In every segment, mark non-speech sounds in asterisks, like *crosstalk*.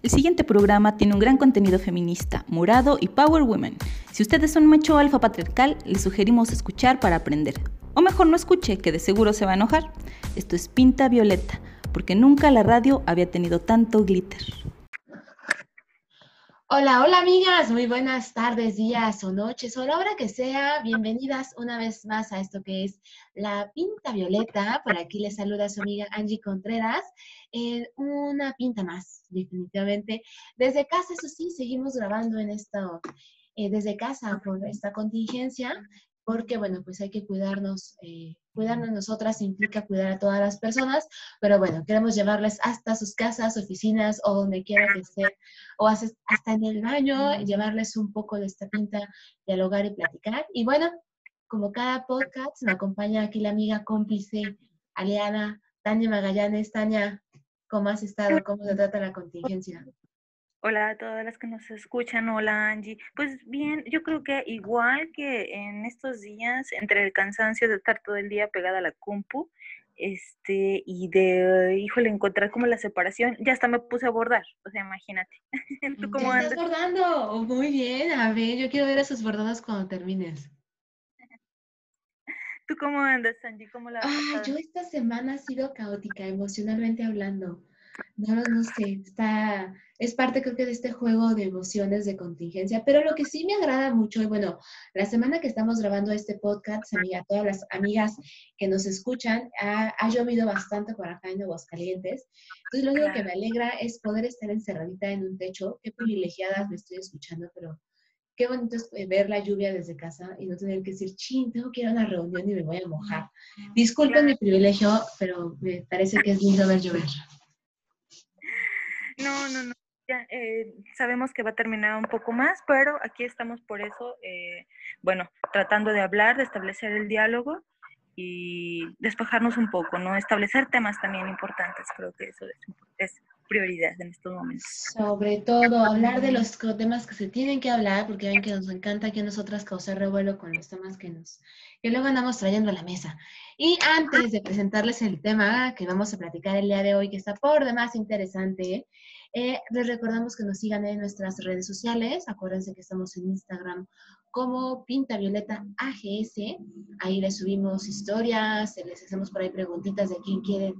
El siguiente programa tiene un gran contenido feminista, morado y power women. Si usted es un macho alfa patriarcal, le sugerimos escuchar para aprender. O mejor no escuche, que de seguro se va a enojar. Esto es Pinta Violeta, porque nunca la radio había tenido tanto glitter. Hola, hola amigas, muy buenas tardes, días o noches, o la hora que sea. Bienvenidas una vez más a esto que es la Pinta Violeta. Por aquí les saluda su amiga Angie Contreras. una pinta más, definitivamente. Desde casa, eso sí, seguimos grabando en esto, eh, desde casa por esta contingencia porque bueno, pues hay que cuidarnos, eh, cuidarnos nosotras implica cuidar a todas las personas, pero bueno, queremos llevarles hasta sus casas, oficinas o donde quiera que esté, o hasta en el baño, llevarles un poco de esta pinta, dialogar y platicar. Y bueno, como cada podcast, me acompaña aquí la amiga cómplice, aliada, Tania Magallanes. Tania, ¿cómo has estado? ¿Cómo se trata la contingencia? Hola a todas las que nos escuchan, hola Angie. Pues bien, yo creo que igual que en estos días, entre el cansancio de estar todo el día pegada a la compu, este, y de, híjole, encontrar como la separación, ya hasta me puse a bordar, o sea, imagínate. *laughs* ¿Tú cómo ¿Ya estás bordando? Muy bien, a ver, yo quiero ver esos bordados cuando termines. *laughs* ¿Tú cómo andas, Angie? ¿Cómo la Ah, yo esta semana ha sido caótica, emocionalmente hablando. No, no sé, está, es parte creo que de este juego de emociones de contingencia, pero lo que sí me agrada mucho, y bueno, la semana que estamos grabando este podcast, amiga, todas las amigas que nos escuchan, ha, llovido bastante por acá en Aguascalientes, entonces lo único que me alegra es poder estar encerradita en un techo, qué privilegiadas me estoy escuchando, pero qué bonito es eh, ver la lluvia desde casa y no tener que decir, chin, tengo que ir a una reunión y me voy a mojar. Disculpen mi privilegio, pero me parece que es lindo ver llover. No, no, no. Ya, eh, sabemos que va a terminar un poco más, pero aquí estamos por eso, eh, bueno, tratando de hablar, de establecer el diálogo y despejarnos un poco, ¿no? Establecer temas también importantes, creo que eso es, prioridad en estos momentos. Sobre todo, hablar de los temas que se tienen que hablar, porque ven que nos encanta a nosotras causar revuelo con los temas que nos, que luego andamos trayendo a la mesa. Y antes de presentarles el tema que vamos a platicar el día de hoy, que está por demás interesante, eh, les recordamos que nos sigan en nuestras redes sociales. Acuérdense que estamos en Instagram como Pinta Violeta AGS. Ahí les subimos historias, les hacemos por ahí preguntitas de quién quieren,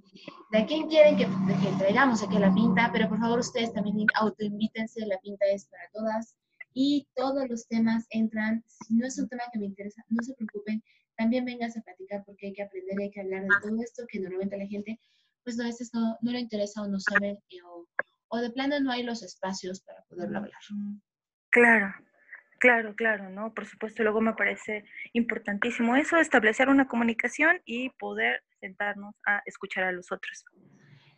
de quién quieren que, que traigamos aquí la pinta. Pero por favor, ustedes también autoinvítense. La pinta es para todas y todos los temas entran. Si no es un tema que me interesa, no se preocupen. También vengas a platicar porque hay que aprender, hay que hablar de todo esto que normalmente la gente, pues no, a veces no, no le interesa o no sabe eh, o, o de plano no hay los espacios para poderlo hablar. Claro, claro, claro, ¿no? Por supuesto, luego me parece importantísimo eso, establecer una comunicación y poder sentarnos a escuchar a los otros.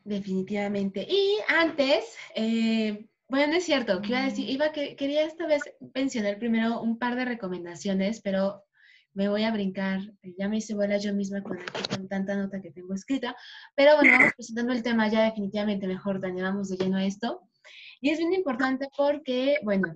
Definitivamente. Y antes, eh, bueno, es cierto, que iba a decir, iba que quería esta vez mencionar primero un par de recomendaciones, pero me voy a brincar, ya me hice bola yo misma con, tanta nota que tengo escrita, pero bueno, vamos presentando el tema ya definitivamente mejor, Tania, vamos de lleno a esto. Y es bien importante porque, bueno,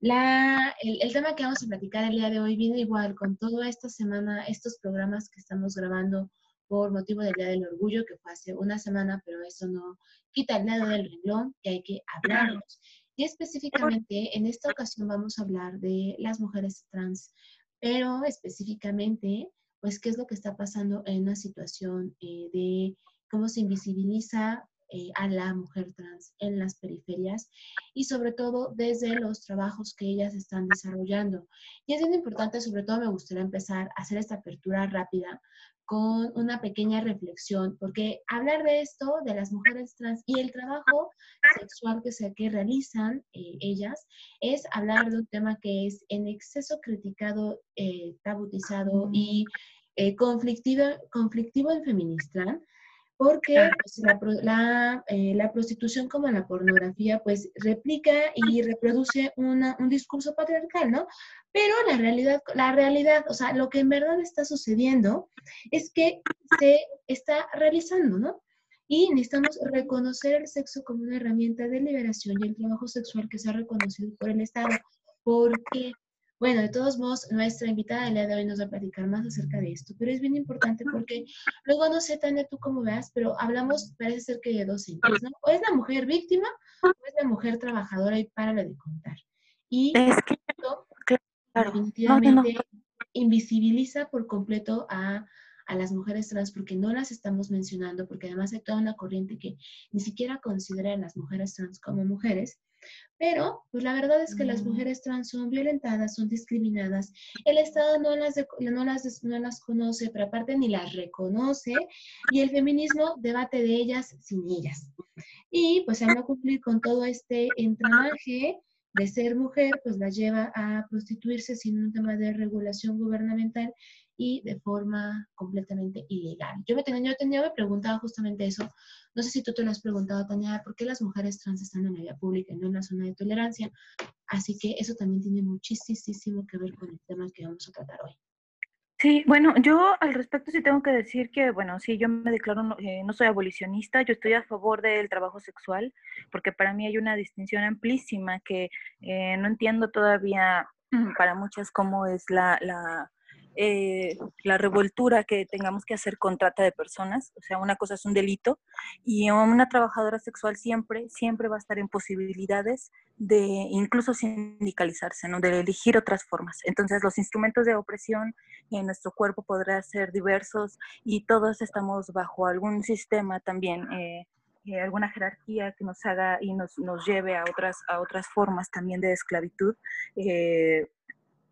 la, el, tema que vamos a platicar el día de hoy viene igual con toda esta semana, estos programas que estamos grabando por motivo del Día del Orgullo, que fue hace una semana, pero eso no quita el dedo del renglón, que hay que hablarnos. Y específicamente en esta ocasión vamos a hablar de las mujeres trans pero específicamente, pues, qué es lo que está pasando en una situación eh, de cómo se invisibiliza eh, a la mujer trans en las periferias y sobre todo desde los trabajos que ellas están desarrollando. Y es bien importante, sobre todo me gustaría empezar a hacer esta apertura rápida con una pequeña reflexión, porque hablar de esto, de las mujeres trans y el trabajo sexual que, se, que realizan eh, ellas, es hablar de un tema que es en exceso criticado, eh, tabutizado y eh, conflictivo, conflictivo en feminista, porque pues, la, eh, la, prostitución como la pornografía pues replica y reproduce una, un discurso patriarcal, ¿no? Pero la realidad, la realidad, o sea, lo que en verdad está sucediendo es que se está realizando, ¿no? Y necesitamos reconocer el sexo como una herramienta de liberación y el trabajo sexual que se ha reconocido por el Estado. ¿Por qué? Bueno, de todos modos, nuestra invitada del día de hoy nos va a platicar más acerca de esto, pero es bien importante porque luego no sé, Tania, tú cómo veas, pero hablamos, parece ser que de dos entes, ¿no? O es la mujer víctima o es la mujer trabajadora y para de contar. Y es que, definitivamente invisibiliza por completo a, a las mujeres trans porque no las estamos mencionando, porque además hay toda una corriente que ni siquiera considera a las mujeres trans como mujeres pero, pues la verdad es que las mm. mujeres trans son violentadas, son discriminadas. El Estado no las, no las, no las conoce, pero aparte ni las reconoce. Y el feminismo debate de ellas sin ellas. Y pues al no cumplir con todo este entramaje de ser mujer, pues la lleva a prostituirse sin un tema de regulación gubernamental y de forma completamente ilegal. Yo me tenía, yo tenía me preguntaba justamente eso. No sé si tú te lo has preguntado, Tania, ¿por qué las mujeres trans están en la vía pública y no en la zona de tolerancia? Así que eso también tiene muchísimo que ver con el tema que vamos a tratar hoy. Sí, bueno, yo al respecto sí tengo que decir que, bueno, sí, yo me declaro, eh, no soy abolicionista, yo estoy a favor del trabajo sexual, porque para mí hay una distinción amplísima que eh, no entiendo todavía para muchas cómo es la, la eh, la revoltura que tengamos que hacer con trata de personas, o sea, una cosa es un delito y una trabajadora sexual siempre, siempre va a estar en posibilidades de incluso sindicalizarse, ¿no? de elegir otras formas. Entonces, los instrumentos de opresión en nuestro cuerpo podrán ser diversos y todos estamos bajo algún sistema también. Eh, eh, alguna jerarquía que nos haga y nos, nos, lleve a otras, a otras formas también de esclavitud, eh,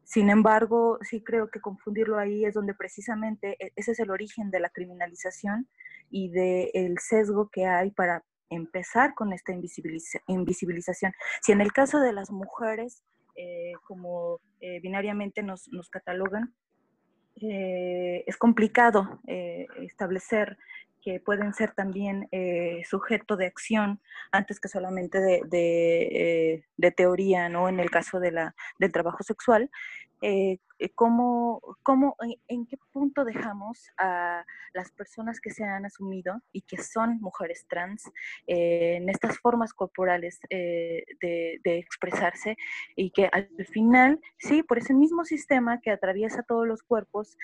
sin embargo, sí creo que confundirlo ahí es donde precisamente e, ese es el origen de la criminalización y del sesgo que hay para empezar con esta invisibilización. Si en el caso de las mujeres, eh, como eh, binariamente nos, catalogan, eh, es complicado establecer que pueden ser también eh, sujeto de acción antes que solamente de, de, eh, teoría, ¿no? En el caso de la, del trabajo sexual, eh, eh, ¿cómo, cómo, en, qué punto dejamos a las personas que se han asumido y que son mujeres trans eh, en estas formas corporales de, expresarse y que al final, sí, por ese mismo sistema que atraviesa todos los cuerpos,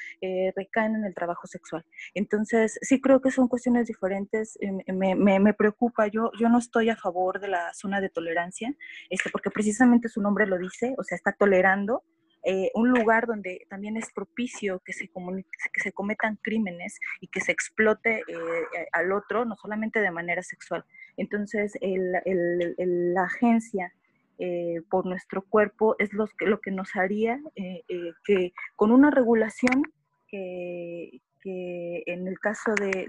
recaen en el trabajo sexual? Entonces, sí creo que son cuestiones diferentes, me, me, me, preocupa, yo, yo no estoy a favor de la zona de tolerancia, este, porque precisamente su nombre lo dice, o sea, está tolerando eh, un lugar donde también es propicio que se, que se cometan crímenes y que se explote eh, eh, al otro, no solamente de manera sexual. Entonces, la agencia por nuestro cuerpo es lo que, lo que nos haría que con una regulación que, en el caso de,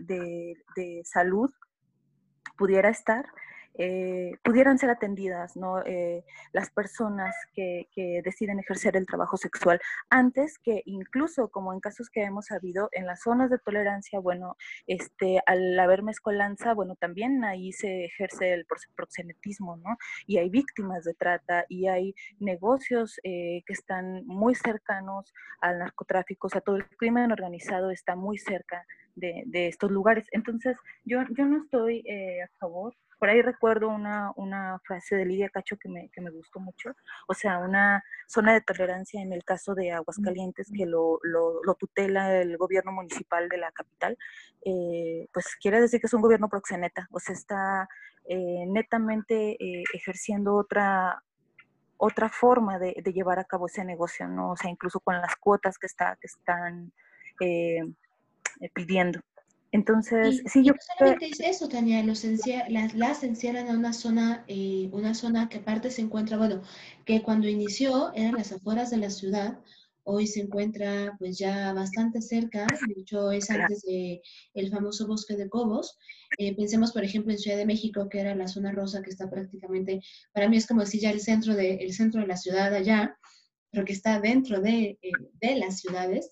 de salud pudiera estar, eh, pudieran ser atendidas ¿no? Eh, las personas que, deciden ejercer el trabajo sexual antes que incluso como en casos que hemos habido en las zonas de tolerancia, bueno, este, al haber mezcolanza, bueno, también ahí se ejerce el proxenetismo, ¿no? Y hay víctimas de trata y hay negocios eh, que están muy cercanos al narcotráfico, o sea, todo el crimen organizado está muy cerca de, estos lugares. Entonces, yo, yo no estoy a favor por ahí recuerdo una, una frase de Lidia Cacho que me, que me, gustó mucho, o sea, una zona de tolerancia en el caso de Aguascalientes que lo, lo, tutela el gobierno municipal de la capital, eh, pues quiere decir que es un gobierno proxeneta, o sea, está eh, netamente eh, ejerciendo otra otra forma de, de, llevar a cabo ese negocio, ¿no? O sea, incluso con las cuotas que, está, que están pidiendo. Entonces, sí, yo... No solamente es eso, Tania, las, las encierran a una zona, eh, una zona que aparte se encuentra, bueno, que cuando inició eran las afueras de la ciudad, hoy se encuentra pues ya bastante cerca, de hecho es antes de el famoso bosque de Cobos. Eh, pensemos, por ejemplo, en Ciudad de México, que era la zona rosa que está prácticamente, para mí es como decir ya el centro de, el centro de la ciudad allá, pero que está dentro de, eh, de, las ciudades,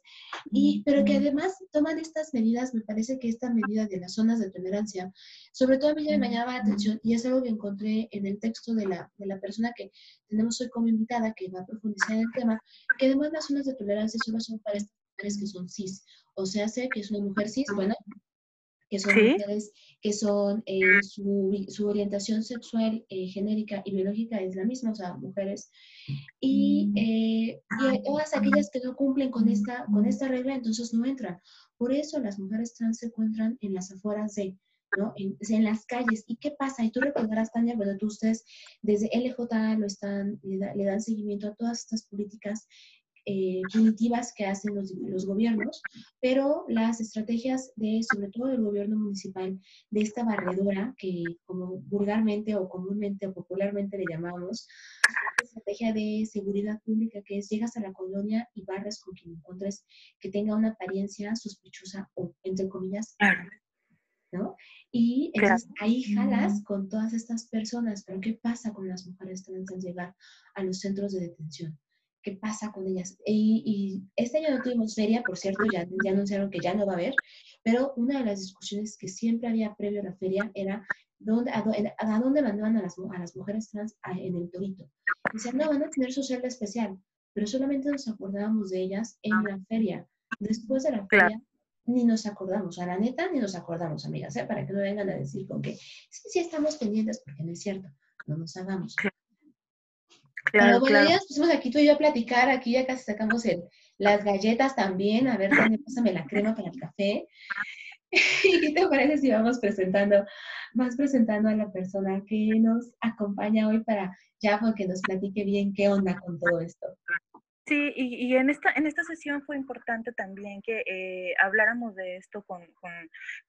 y, pero que además toman estas medidas, me parece que esta medida de las zonas de tolerancia, sobre todo a mí me llamaba la atención, y es algo que encontré en el texto de la, de la persona que tenemos hoy como invitada, que va a profundizar en el tema, que además las zonas de tolerancia solo son para estas mujeres que son cis, o sea, sé que es una mujer cis, bueno, que son mujeres que son, eh, su, su, orientación sexual eh, genérica y biológica es la misma, o sea, mujeres. Y, mm. eh, y, todas aquellas que no cumplen con esta, con esta regla, entonces no entran. Por eso las mujeres trans se encuentran en las afueras de, ¿no? En, en, las calles. ¿Y qué pasa? Y tú recordarás, Tania, bueno, tú ustedes desde LJ lo están, le, le dan seguimiento a todas estas políticas eh, punitivas que hacen los, los, gobiernos, pero las estrategias de, sobre todo del gobierno municipal, de esta barredora, que como vulgarmente o comúnmente o popularmente le llamamos, estrategia de seguridad pública, que es llegas a la colonia y barras con quien encuentres que tenga una apariencia sospechosa o, entre comillas, ¿no? Y entonces ahí jalas con todas estas personas, pero ¿qué pasa con las mujeres trans al llegar a los centros de detención? Qué pasa con ellas. Y, este año no tuvimos feria, por cierto, ya, ya anunciaron que ya no va a haber, pero una de las discusiones que siempre había previo a la feria era dónde, a, dónde mandaban a las, a las mujeres trans en el torito. Dicen, no, van a tener su celda especial, pero solamente nos acordábamos de ellas en la feria. Después de la feria, ni nos acordamos, a la neta, ni nos acordamos, amigas, ¿eh? para que no vengan a decir con que sí, sí estamos pendientes, porque no es cierto, no nos hagamos. Claro, bueno, ya nos pusimos aquí tú y yo a platicar, aquí ya casi sacamos el, las galletas también, a ver, Tania, pásame la crema para el café. *laughs* ¿Y qué te parece si vamos presentando, más presentando a la persona que nos acompaña hoy para ya que nos platique bien qué onda con todo esto? Sí, y, en, esta, en esta sesión fue importante también que eh, habláramos de esto con,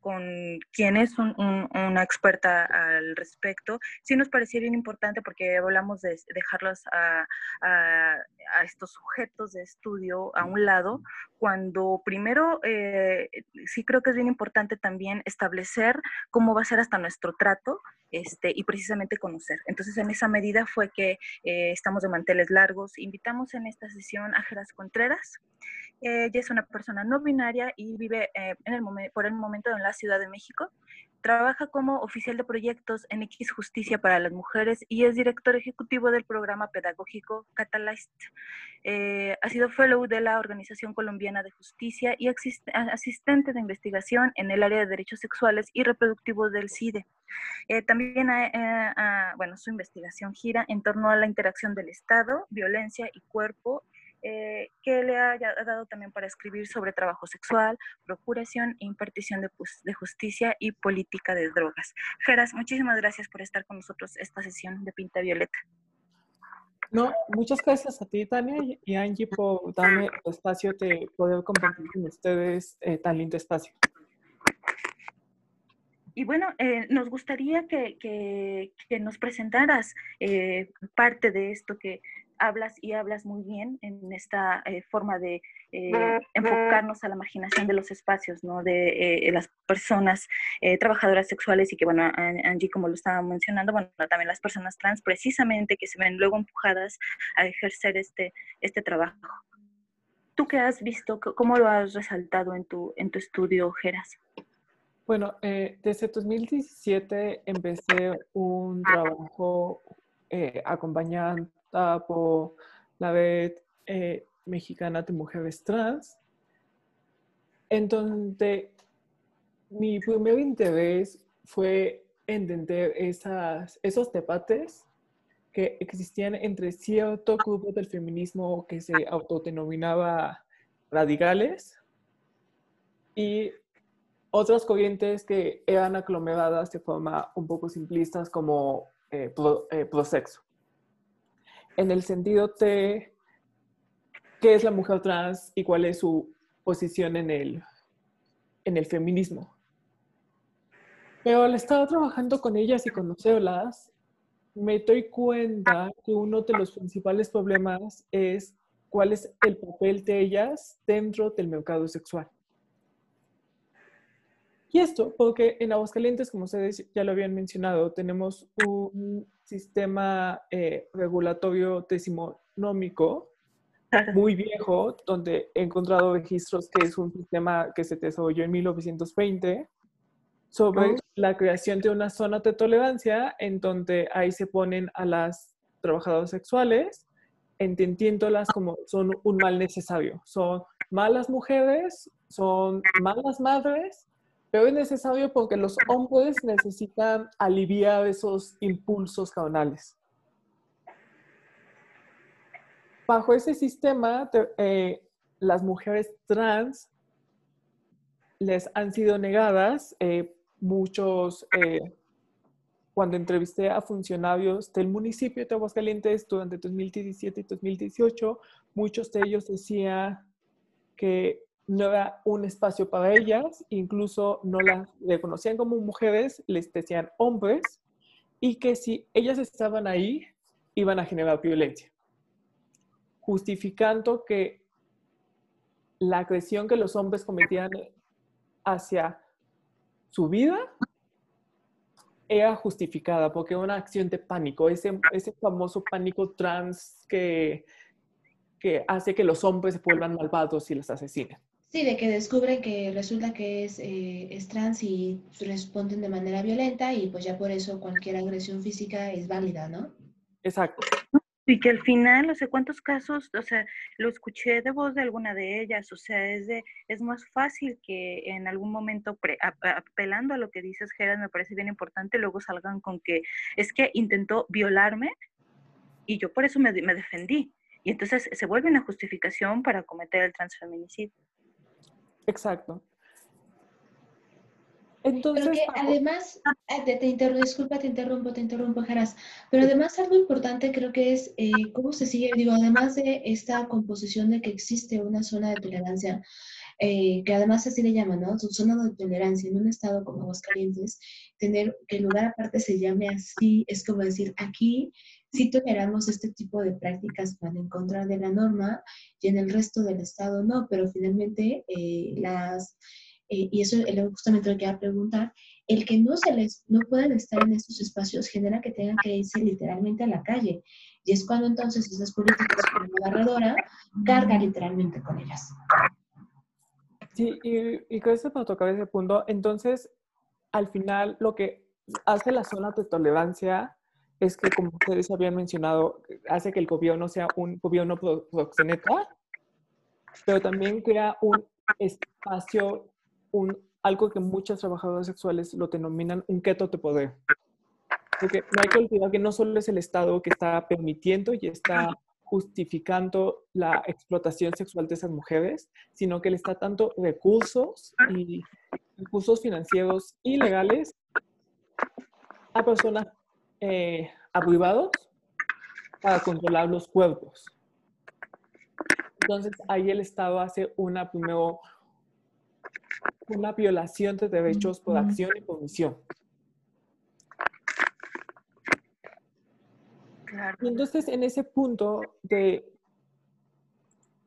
con, quien es una experta al respecto. Sí nos parecía bien importante porque hablamos de dejarlos a, a, estos sujetos de estudio a un lado, cuando primero eh, sí creo que es bien importante también establecer cómo va a ser hasta nuestro trato este, y precisamente conocer. Entonces, en esa medida fue que eh, estamos de manteles largos. Invitamos en esta sesión a Geras Contreras. ella es una persona no binaria y vive eh, en el por el momento en la Ciudad de México. Trabaja como oficial de proyectos en X Justicia para las Mujeres y es director ejecutivo del programa pedagógico Catalyst. Eh, ha sido fellow de la Organización Colombiana de Justicia y asistente de investigación en el área de derechos sexuales y reproductivos del CIDE. Eh, también, eh, bueno, su investigación gira en torno a la interacción del Estado, violencia y cuerpo eh, que le haya dado también para escribir sobre trabajo sexual, procuración e impartición de, de, justicia y política de drogas. Geras, muchísimas gracias por estar con nosotros esta sesión de Pinta Violeta. No, muchas gracias a ti, Tania, y Angie, por darme el espacio de poder compartir con ustedes eh, tan lindo espacio. Y bueno, eh, nos gustaría que, que, que nos presentaras parte de esto que, hablas y hablas muy bien en esta eh, forma de eh, enfocarnos a la marginación de los espacios, ¿no? De eh, las personas trabajadoras sexuales y que, bueno, Angie, como lo estaba mencionando, bueno, también las personas trans, precisamente que se ven luego empujadas a ejercer este, este trabajo. ¿Tú qué has visto? ¿Cómo lo has resaltado en tu, en tu estudio, Geras? Bueno, desde 2017 empecé un trabajo acompañando por la red eh, mexicana de mujeres trans, en donde mi primer interés fue entender esas, esos debates que existían entre cierto grupo del feminismo que se autodenominaba radicales y otras corrientes que eran aglomeradas de forma un poco simplistas como eh, pro, eh, prosexo en el sentido de qué es la mujer trans y cuál es su posición en el, en el feminismo. Pero al estar trabajando con ellas y conocerlas, me doy cuenta que uno de los principales problemas es cuál es el papel de ellas dentro del mercado sexual. Y esto porque en Aguascalientes, como ustedes ya lo habían mencionado, tenemos un sistema eh, regulatorio decimonómico muy viejo, donde he encontrado registros que es un sistema que se desarrolló en 1920 sobre la creación de una zona de tolerancia en donde ahí se ponen a las trabajadoras sexuales, entendiéndolas como son un mal necesario. Son malas mujeres, son malas madres, pero es necesario porque los hombres necesitan aliviar esos impulsos caudales. Bajo ese sistema, eh, las mujeres trans les han sido negadas eh, muchos, eh, cuando entrevisté a funcionarios del municipio de Aguascalientes durante 2017 y 2018, muchos de ellos decían que no era un espacio para ellas, incluso no las reconocían como mujeres, les decían hombres, y que si ellas estaban ahí, iban a generar violencia, justificando que la agresión que los hombres cometían hacia su vida era justificada porque era una acción de pánico, ese, ese famoso pánico trans que, que hace que los hombres se vuelvan malvados y los asesinen. Sí, de que descubren que resulta que es, eh, es trans y responden de manera violenta y pues ya por eso cualquier agresión física es válida, ¿no? Exacto. Y que al final, no sé cuántos casos, o sea, lo escuché de voz de alguna de ellas, o sea, es de, es más fácil que en algún momento, apelando a lo que dices, Gerard, me parece bien importante, luego salgan con que es que intentó violarme y yo por eso me, me defendí. Y entonces se vuelve una justificación para cometer el transfeminicidio. Exacto. Entonces, pero que además, ah, te, interrumpo, disculpa, te interrumpo, te interrumpo, Jaras, pero además algo importante creo que es eh, cómo se sigue, digo, además de esta composición de que existe una zona de tolerancia, eh, que además así le llaman, ¿no? Su zona de tolerancia en un estado como Aguascalientes, tener que el lugar aparte se llame así, es como decir, aquí sí toleramos este tipo de prácticas para encontrar de la norma y en el resto del estado no, pero finalmente eh, las, eh, y eso es justamente lo que iba a preguntar, el que no se les, no puedan estar en estos espacios genera que tengan que irse literalmente a la calle. Y es cuando entonces esas políticas como la barredora carga literalmente con ellas. Sí, y, y eso para tocar ese punto, entonces, al final, lo que hace la zona de tolerancia es que, como ustedes habían mencionado, hace que el gobierno sea un gobierno proxeneta, pero también crea un espacio, un, algo que muchas trabajadoras sexuales lo denominan un keto de poder. Porque no hay que olvidar que no solo es el Estado que está permitiendo y está justificando la explotación sexual de esas mujeres, sino que le está dando recursos y recursos financieros ilegales a personas eh, para controlar los cuerpos. Entonces ahí el Estado hace una primero una violación de derechos por acción y por omisión. Y entonces en ese punto de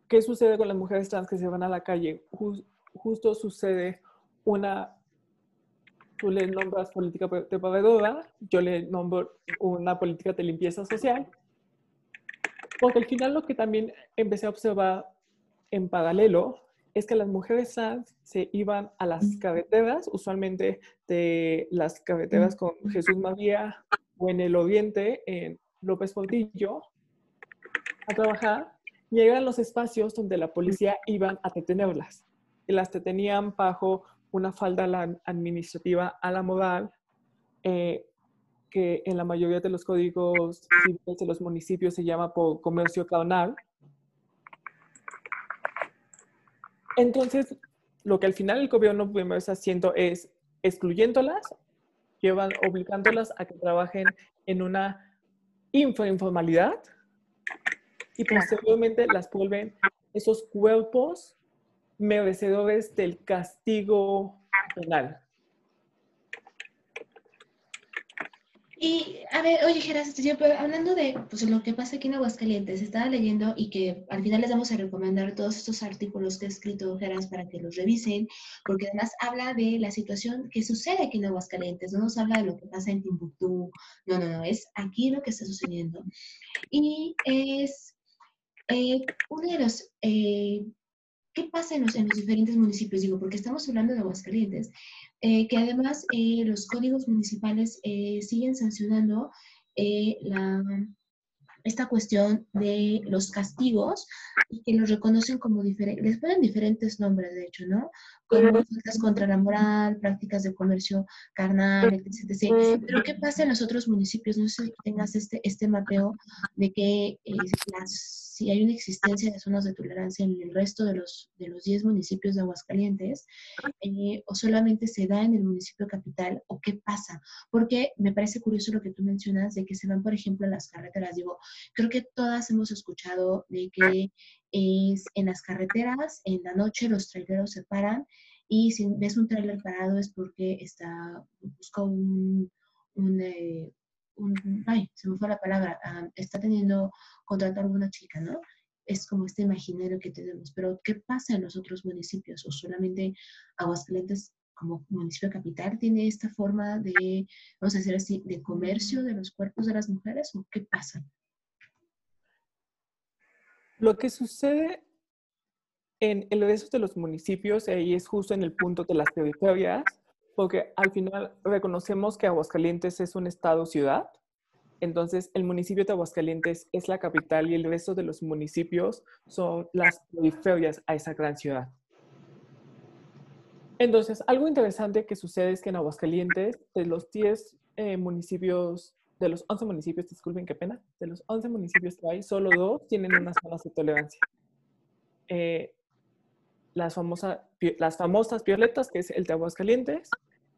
qué sucede con las mujeres trans que se van a la calle, justo sucede una tú le nombras política de proveedora, yo le nombro una política de limpieza social, porque al final lo que también empecé a observar en paralelo es que las mujeres trans se iban a las carreteras, usualmente de las carreteras con Jesús María o en el oriente, en López Portillo, a trabajar, y eran los espacios donde la policía iban a detenerlas. Y las detenían bajo una falda administrativa a la moral eh, que en la mayoría de los códigos civiles de los municipios se llama por comercio carnal. Entonces, lo que al final el gobierno primero está haciendo es excluyéndolas, llevan, obligándolas a que trabajen en una infrainformalidad y posteriormente las vuelven esos cuerpos merecedores del castigo penal. Y, a ver, oye, Geras, hablando de pues, lo que pasa aquí en Aguascalientes, estaba leyendo y que al final les vamos a recomendar todos estos artículos que ha escrito Geras para que los revisen, porque además habla de la situación que sucede aquí en Aguascalientes, no nos habla de lo que pasa en Timbuktu, no, no, no, es aquí lo que está sucediendo. Y es eh, uno de los eh, ¿Qué pasa en los, diferentes municipios? Digo, porque estamos hablando de Aguascalientes, eh, que además eh, los códigos municipales eh, siguen sancionando esta cuestión de los castigos y que los reconocen como diferentes, les ponen diferentes nombres, de hecho, ¿no? Como faltas contra la moral, prácticas de comercio carnal, etc. Pero ¿qué pasa en los otros municipios? No sé si tengas este, este mapeo de que eh, si hay una existencia de zonas de tolerancia en el resto de los, de los 10 municipios de Aguascalientes, eh, o solamente se da en el municipio capital, o qué pasa. Porque me parece curioso lo que tú mencionas de que se van, por ejemplo, las carreteras. Digo, Creo que todas hemos escuchado de que es en las carreteras, en la noche los traileros se paran y si ves un trailer parado es porque está, busca un, eh, ay, se me fue la palabra, ah, está teniendo contrato a alguna chica, ¿no? Es como este imaginario que tenemos. Pero, ¿qué pasa en los otros municipios? ¿O solamente Aguascalientes como municipio capital tiene esta forma de, vamos a decir así, de comercio de los cuerpos de las mujeres? ¿O qué pasa? Lo que sucede en el resto de los municipios, ahí es justo en el punto de las periferias, porque al final reconocemos que Aguascalientes es un estado-ciudad, entonces el municipio de Aguascalientes es la capital y el resto de los municipios son las periferias a esa gran ciudad. Entonces, algo interesante que sucede es que en Aguascalientes, de los 10 eh, municipios de los 11 municipios, disculpen qué pena, de los 11 municipios que hay, solo dos tienen unas zonas de tolerancia. Eh, las, famosa, las famosas violetas, que es el de Aguascalientes,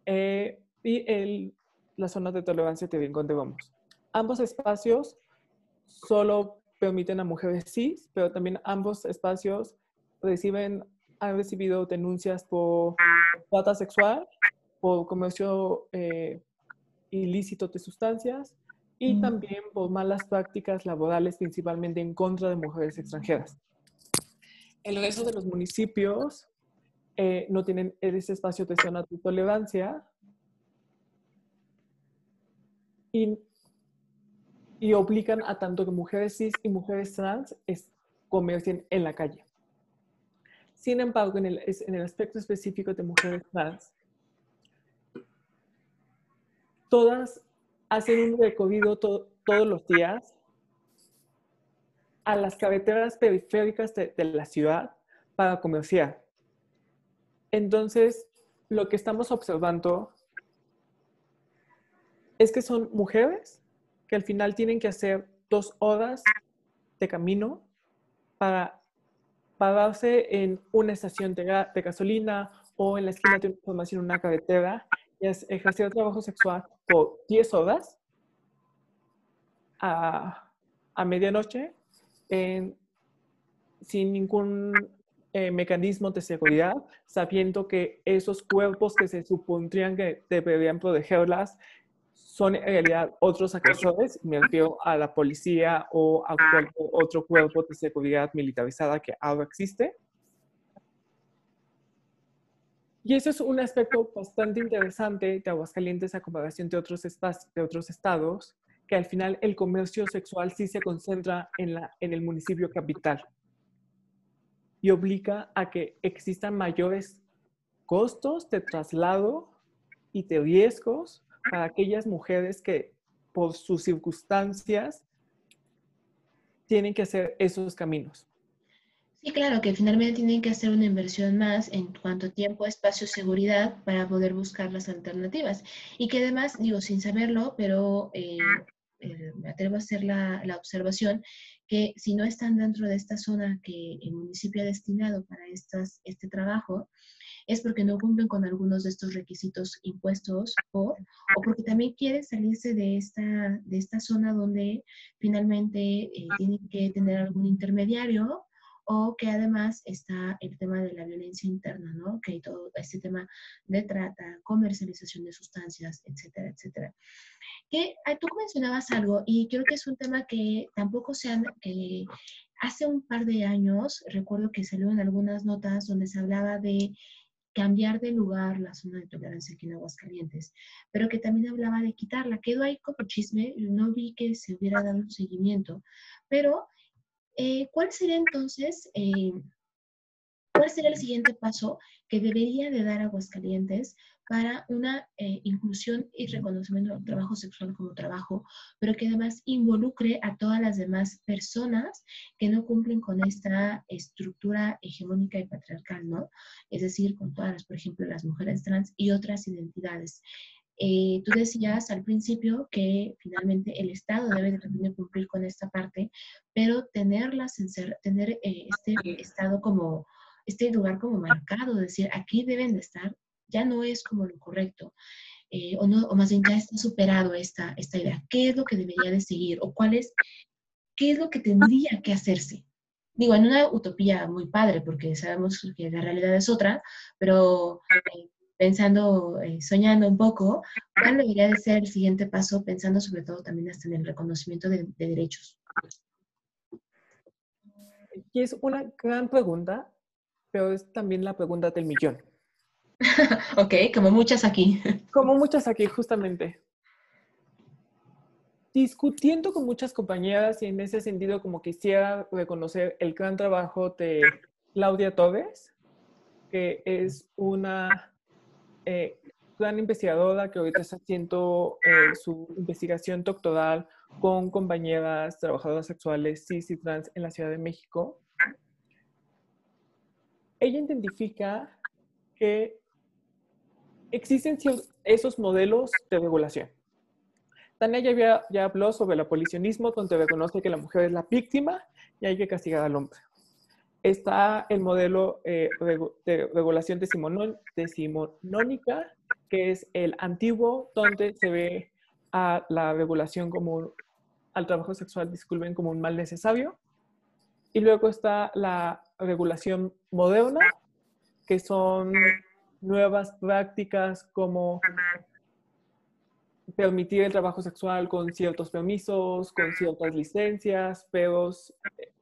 eh, y el, la zona de tolerancia de Rincón de Vamos. Ambos espacios solo permiten a mujeres cis, pero también ambos espacios reciben, han recibido denuncias por trata sexual, por comercio eh, ilícitos de sustancias y mm. también por malas prácticas laborales, principalmente en contra de mujeres extranjeras. El resto de los municipios eh, no tienen ese espacio de zona de tolerancia y, y, obligan a tanto que mujeres cis y mujeres trans es, comercien en la calle. Sin embargo, en el, en el aspecto específico de mujeres trans, todas hacen un recorrido todos los días a las carreteras periféricas de, la ciudad para comerciar. Entonces, lo que estamos observando es que son mujeres que al final tienen que hacer dos horas de camino para pararse en una estación de, gasolina o en la esquina de una formación, una carretera es ejercer trabajo sexual por 10 horas a, a medianoche sin ningún eh, mecanismo de seguridad, sabiendo que esos cuerpos que se supondrían que deberían protegerlas son en realidad otros agresores, me refiero a la policía o a otro cuerpo de seguridad militarizada que ahora existe. Y eso es un aspecto bastante interesante de Aguascalientes a comparación de otros, de otros estados, que al final el comercio sexual sí se concentra en, en el municipio capital y obliga a que existan mayores costos de traslado y de riesgos para aquellas mujeres que por sus circunstancias tienen que hacer esos caminos. Sí, claro, que finalmente tienen que hacer una inversión más en cuanto tiempo, espacio, seguridad para poder buscar las alternativas. Y que además, digo, sin saberlo, pero eh, eh, me atrevo a hacer la, la, observación que si no están dentro de esta zona que el municipio ha destinado para estas, este trabajo, es porque no cumplen con algunos de estos requisitos impuestos o, o porque también quieren salirse de esta, de esta zona donde finalmente eh, tienen que tener algún intermediario o que además está el tema de la violencia interna, ¿no? Que hay todo este tema de trata, comercialización de sustancias, etcétera, etcétera. Que ah, tú mencionabas algo y creo que es un tema que tampoco se han, hace un par de años, recuerdo que salió en algunas notas donde se hablaba de cambiar de lugar la zona de tolerancia aquí en Aguascalientes, pero que también hablaba de quitarla. Quedó ahí como chisme, no vi que se hubiera dado un seguimiento, pero eh, ¿Cuál sería entonces, eh, ¿cuál sería el siguiente paso que debería de dar Aguascalientes para una eh, inclusión y reconocimiento del trabajo sexual como trabajo, pero que además involucre a todas las demás personas que no cumplen con esta estructura hegemónica y patriarcal, ¿no? Es decir, con todas, por ejemplo, las mujeres trans y otras identidades. Eh, tú decías al principio que finalmente el Estado debe también cumplir con esta parte, pero tenerlas, tener eh, este Estado como, este lugar como marcado, decir, aquí deben de estar ya no es como lo correcto. Eh, o, no, o más bien ya está superado esta, esta idea. ¿Qué es lo que debería de seguir? ¿O cuál es, qué es lo que tendría que hacerse? Digo, en una utopía muy padre, porque sabemos que la realidad es otra, pero eh, pensando, eh, soñando un poco, ¿cuál debería de ser el siguiente paso, pensando sobre todo también hasta en el reconocimiento de, de derechos? Y es una gran pregunta, pero es también la pregunta del millón. *laughs* ok, como muchas aquí. *laughs* Como muchas aquí, justamente. Discutiendo con muchas compañeras y en ese sentido como quisiera reconocer el gran trabajo de Claudia Torres, que es una eh, gran investigadora que ahorita está haciendo eh, su investigación doctoral con compañeras trabajadoras sexuales cis y trans en la Ciudad de México. Ella identifica que existen esos modelos de regulación. Tania ya, ya habló sobre el abolicionismo, donde reconoce que la mujer es la víctima y hay que castigar al hombre. Está el modelo eh, de regulación decimonónica, que es el antiguo, donde se ve a la regulación como, al trabajo sexual, disculpen, como un mal necesario. Y luego está la regulación moderna, que son nuevas prácticas como permitir el trabajo sexual con ciertos permisos, con ciertas licencias, pero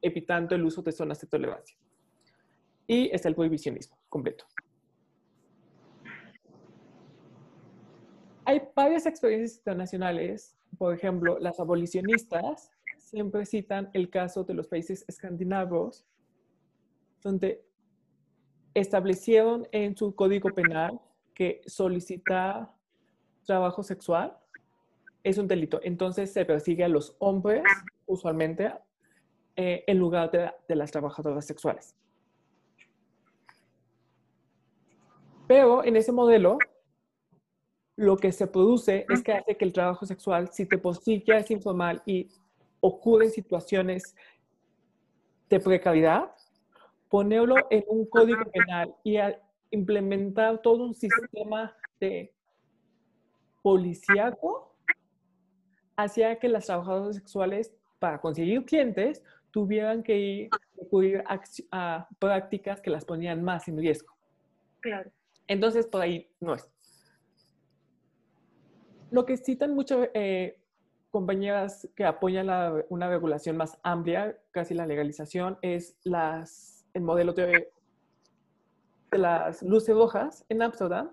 evitando el uso de zonas de tolerancia. Y está el prohibicionismo completo. Hay varias experiencias internacionales, por ejemplo, las abolicionistas siempre citan el caso de los países escandinavos, donde establecieron en su código penal que solicitar trabajo sexual es un delito. Entonces se persigue a los hombres, usualmente, eh, en lugar de, las trabajadoras sexuales. Pero en ese modelo, lo que se produce es que hace que el trabajo sexual, si te ya es informal y ocurren situaciones de precariedad, ponerlo en un código penal y implementar todo un sistema de policíaco hacía que las trabajadoras sexuales, para conseguir clientes, tuvieran que ir recurrir a, prácticas que las ponían más en riesgo. Claro. Entonces, por ahí no es. Lo que citan muchas eh, compañeras que apoyan una regulación más amplia, casi la legalización, es las el modelo de, las luces rojas en Amsterdam,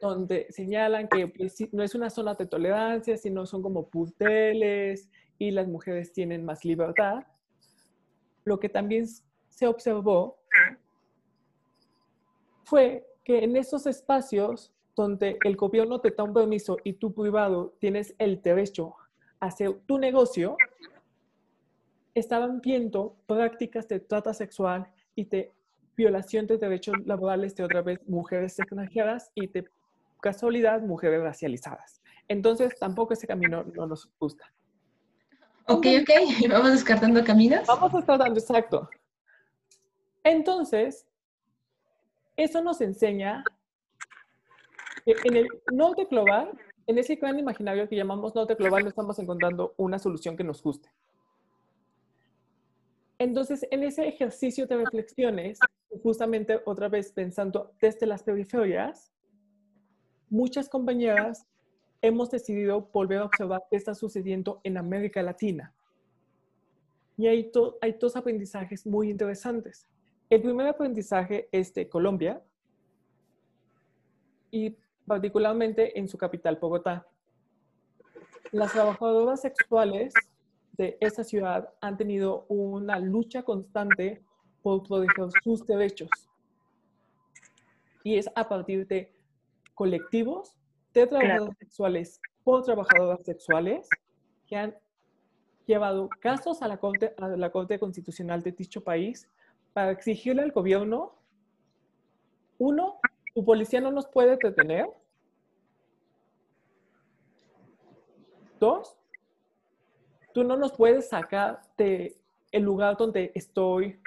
donde señalan que pues, no es una zona de tolerancia, sino son como puteles y las mujeres tienen más libertad. Lo que también se observó fue que en esos espacios donde el gobierno te da un permiso y tú privado tienes el derecho a hacer tu negocio, estaban viendo prácticas de trata sexual y de violación de derechos laborales de otra vez mujeres extranjeras y de casualidad mujeres racializadas. Entonces tampoco ese camino no nos gusta. Ok, ok, *laughs* vamos descartando caminos. Vamos descartando, exacto. Entonces, eso nos enseña que en el norte global, en ese gran imaginario que llamamos norte global, no estamos encontrando una solución que nos guste. Entonces, en ese ejercicio de reflexiones, justamente otra vez pensando desde las periferias, muchas compañeras hemos decidido volver a observar qué está sucediendo en América Latina. Y hay, hay dos aprendizajes muy interesantes. El primer aprendizaje es de Colombia y particularmente en su capital, Bogotá. Las trabajadoras sexuales de esa ciudad han tenido una lucha constante por proteger sus derechos. Y es a partir de colectivos de trabajadores sexuales por trabajadoras sexuales que han llevado casos a la, Corte, a la Corte Constitucional de dicho país para exigirle al gobierno, uno, tu policía no nos puede detener. Dos, tú no nos puedes sacar de el lugar donde estoy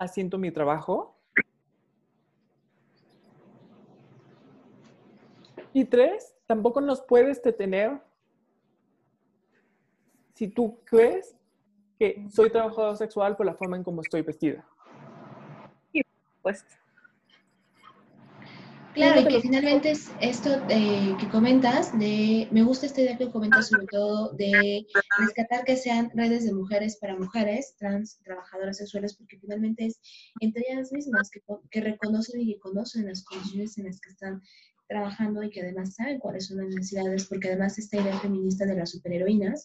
haciendo mi trabajo. Y tres, tampoco nos puedes detener si tú crees que soy trabajador sexual por la forma en cómo estoy vestida. Pues. Claro, y que finalmente es esto eh, que comentas, de, me gusta esta idea que comentas sobre todo de rescatar que sean redes de mujeres para mujeres, trans, trabajadoras sexuales, porque finalmente es entre ellas mismas que, que reconocen y que conocen las condiciones en las que están trabajando y que además saben cuáles son las necesidades, porque además esta idea feminista de las superheroínas,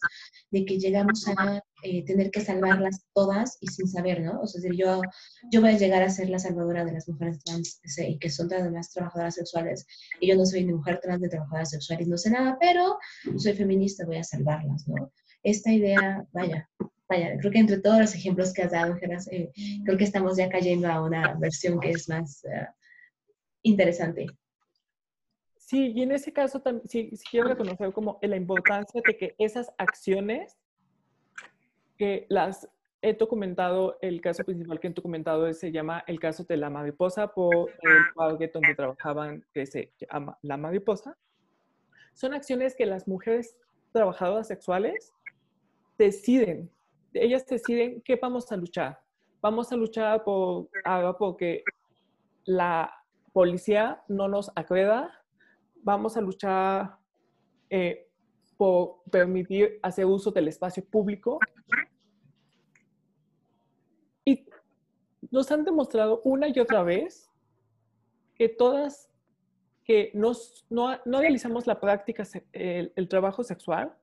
de que llegamos a eh, tener que salvarlas todas y sin saber, ¿no? O sea, yo, yo voy a llegar a ser la salvadora de las mujeres trans y que son además trabajadoras sexuales, y yo no soy ni mujer trans ni trabajadora sexual y no sé nada, pero soy feminista, voy a salvarlas, ¿no? Esta idea, vaya, vaya, creo que entre todos los ejemplos que has dado, Geras, eh, creo que estamos ya cayendo a una versión que es más eh, interesante. Sí, y en ese caso sí, quiero reconocer como la importancia de que esas acciones que las he documentado, el caso principal que he documentado se llama el caso de la mariposa por el Target donde trabajaban, que se llama La Mariposa. Son acciones que las mujeres trabajadoras sexuales deciden, ellas deciden qué vamos a luchar. Vamos a luchar por, porque la policía no nos agreda, vamos a luchar eh, por permitir hacer uso del espacio público. Y nos han demostrado una y otra vez que todas, que nos, no, no, realizamos la práctica, el, el trabajo sexual,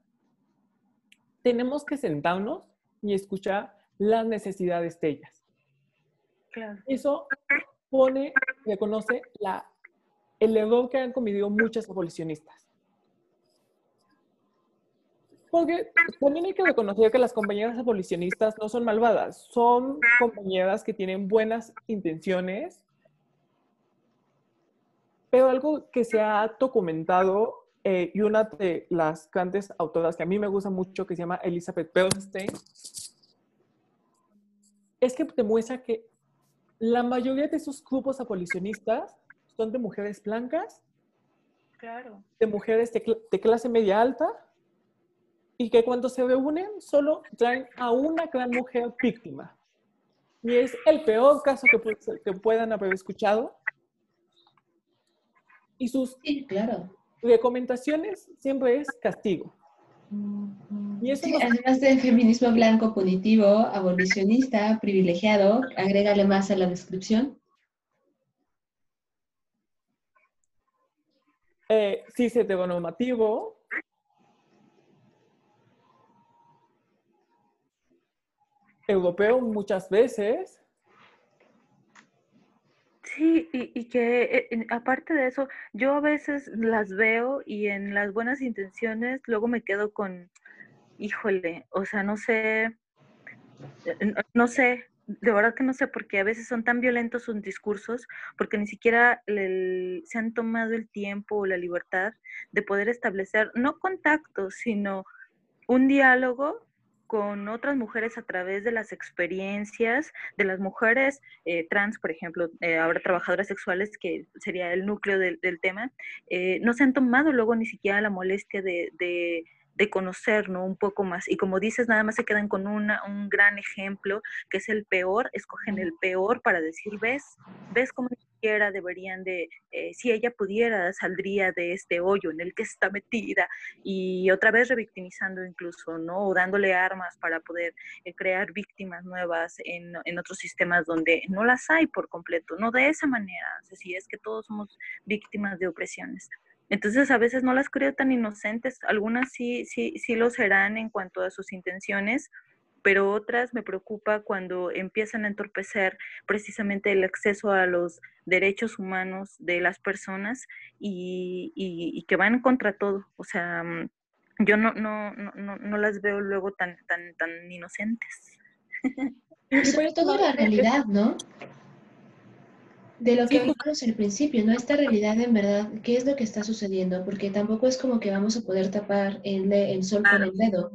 tenemos que sentarnos y escuchar las necesidades de ellas. Claro. Eso pone, reconoce la el error que han cometido muchas abolicionistas. Porque también hay que reconocer que las compañeras abolicionistas no son malvadas, son compañeras que tienen buenas intenciones, pero algo que se ha documentado eh, y una de las grandes autoras que a mí me gusta mucho, que se llama Elizabeth Bernstein, es que demuestra que la mayoría de esos grupos abolicionistas son de mujeres blancas, claro. de mujeres de, clase media alta, y que cuando se reúnen solo traen a una gran mujer víctima. Y es el peor caso que, que puedan haber escuchado. Y sus claro. recomendaciones siempre es castigo. Y eso Además del feminismo blanco punitivo, abolicionista, privilegiado, agrégale más a la descripción. Eh, cis heteronormativo, europeo muchas veces. Sí, y, que eh, aparte de eso, yo a veces las veo y en las buenas intenciones luego me quedo con, híjole, o sea, no sé, no sé, de verdad que no sé por qué a veces son tan violentos sus discursos, porque ni siquiera se han tomado el tiempo o la libertad de poder establecer no contacto, sino un diálogo con otras mujeres a través de las experiencias de las mujeres eh, trans, por ejemplo, eh, ahora trabajadoras sexuales, que sería el núcleo del, tema, eh, no se han tomado luego ni siquiera la molestia de de conocer, Un poco más. Y como dices, nada más se quedan con una, un gran ejemplo, que es el peor, escogen el peor para decir, ves, ves cómo ni siquiera deberían de, eh, si ella pudiera, saldría de este hoyo en el que está metida y otra vez revictimizando incluso, ¿no? O dándole armas para poder eh, crear víctimas nuevas en, en, otros sistemas donde no las hay por completo, no de esa manera, si es que todos somos víctimas de opresiones. Entonces a veces no las creo tan inocentes, algunas sí, sí, sí lo serán en cuanto a sus intenciones, pero otras me preocupa cuando empiezan a entorpecer precisamente el acceso a los derechos humanos de las personas y, y, que van contra todo. O sea, mm, yo no, no, no, no las veo luego tan, tan, tan inocentes. sobre *laughs* todo la realidad, ¿no? De lo que vimos al principio, ¿no? Esta realidad en verdad, ¿qué es lo que está sucediendo? Porque tampoco es como que vamos a poder tapar el, el sol con el dedo,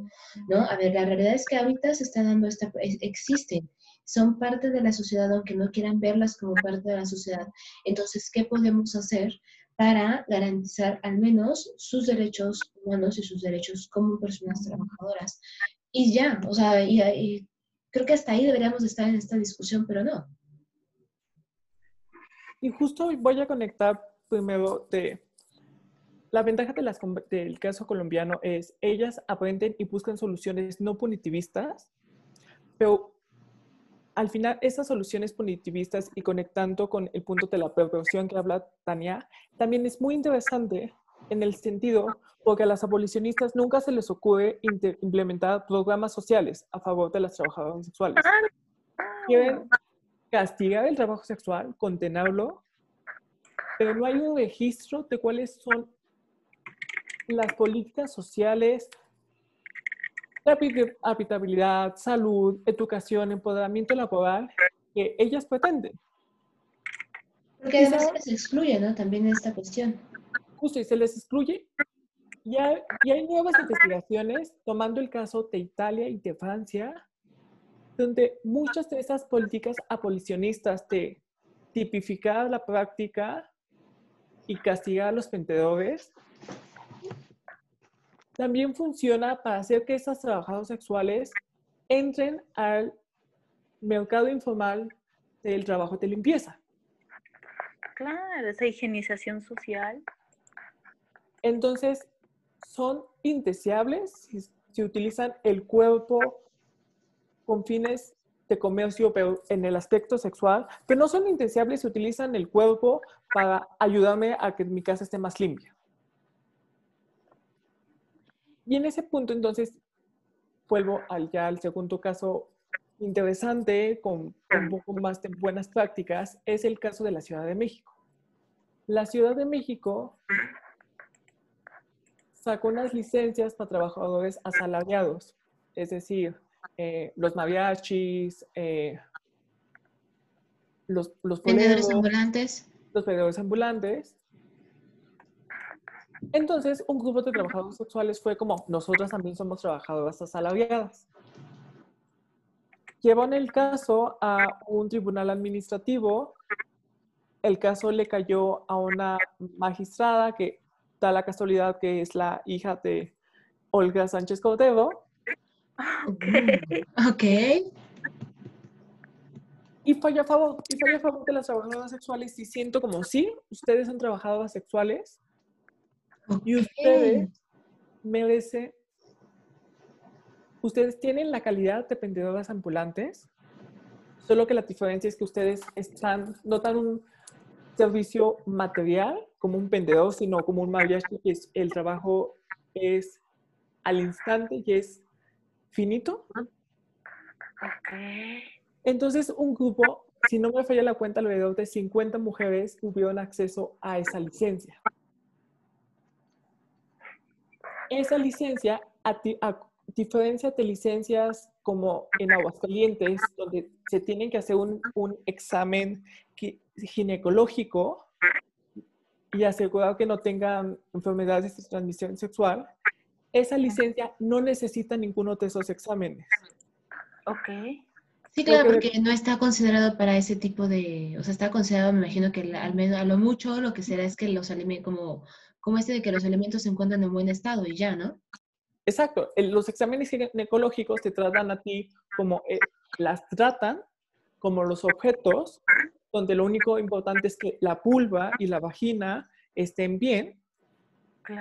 ¿no? A ver, la realidad es que ahorita se está dando esta, existen, son parte de la sociedad, aunque no quieran verlas como parte de la sociedad. Entonces, ¿qué podemos hacer para garantizar al menos sus derechos humanos y sus derechos como personas trabajadoras? Y ya, o sea, y creo que hasta ahí deberíamos estar en esta discusión, pero no. Y justo voy a conectar primero de la ventaja de las, del caso colombiano es ellas aprenden y buscan soluciones no punitivistas, pero al final esas soluciones punitivistas y conectando con el punto de la perversión que habla Tania, también es muy interesante en el sentido porque a las abolicionistas nunca se les ocurre implementar programas sociales a favor de las trabajadoras sexuales. Quieren castigar el trabajo sexual, condenarlo, pero no hay un registro de cuáles son las políticas sociales, la habitabilidad, salud, educación, empoderamiento laboral que ellas pretenden. Porque además se les excluye, ¿no? También esta cuestión. Justo, y se les excluye. Y hay, y hay nuevas investigaciones, tomando el caso de Italia y de Francia, donde muchas de esas políticas abolicionistas de tipificar la práctica y castigar a los vendedores, también funciona para hacer que esas trabajadoras sexuales entren al mercado informal del trabajo de limpieza. Claro, esa higienización social. Entonces, son indeseables si, si utilizan el cuerpo con fines de comercio, pero en el aspecto sexual, que no son indeseables si utilizan el cuerpo para ayudarme a que mi casa esté más limpia. Y en ese punto, entonces, vuelvo al, ya al segundo caso interesante, con, un poco más de buenas prácticas, es el caso de la Ciudad de México. La Ciudad de México sacó unas licencias para trabajadores asalariados, es decir, eh, los mariachis, eh, los, los vendedores ambulantes. Los vendedores ambulantes. Entonces, un grupo de trabajadores sexuales fue como, nosotras también somos trabajadoras asalariadas. Llevan el caso a un tribunal administrativo. El caso le cayó a una magistrada que da la casualidad que es la hija de Olga Sánchez Cordero. *laughs* Ok. Ok. Y falla a favor, y falla a favor de las trabajadoras sexuales y siento como sí, ustedes son trabajadoras sexuales y ustedes merecen, ustedes tienen la calidad de vendedoras ambulantes, solo que la diferencia es que ustedes están, no dan un servicio material como un vendedor, sino como un mariachi, que es, el trabajo es al instante y es finito. Entonces, un grupo, si no me falla la cuenta, alrededor de 50 mujeres tuvieron acceso a esa licencia. Esa licencia, a, diferencia de licencias como en Aguascalientes, donde se tienen que hacer un, un examen ginecológico y asegurar que no tengan enfermedades de transmisión sexual, esa licencia no necesita ninguno de esos exámenes. Ok. Sí, claro, porque no está considerado para ese tipo de, o sea, está considerado, me imagino que al menos a lo mucho lo que será es que los alimentos, como, como este de que los alimentos se encuentran en buen estado y ya, ¿no? Exacto, los exámenes ginecológicos te tratan a ti como, eh, las tratan como los objetos, donde lo único importante es que la pulva y la vagina estén bien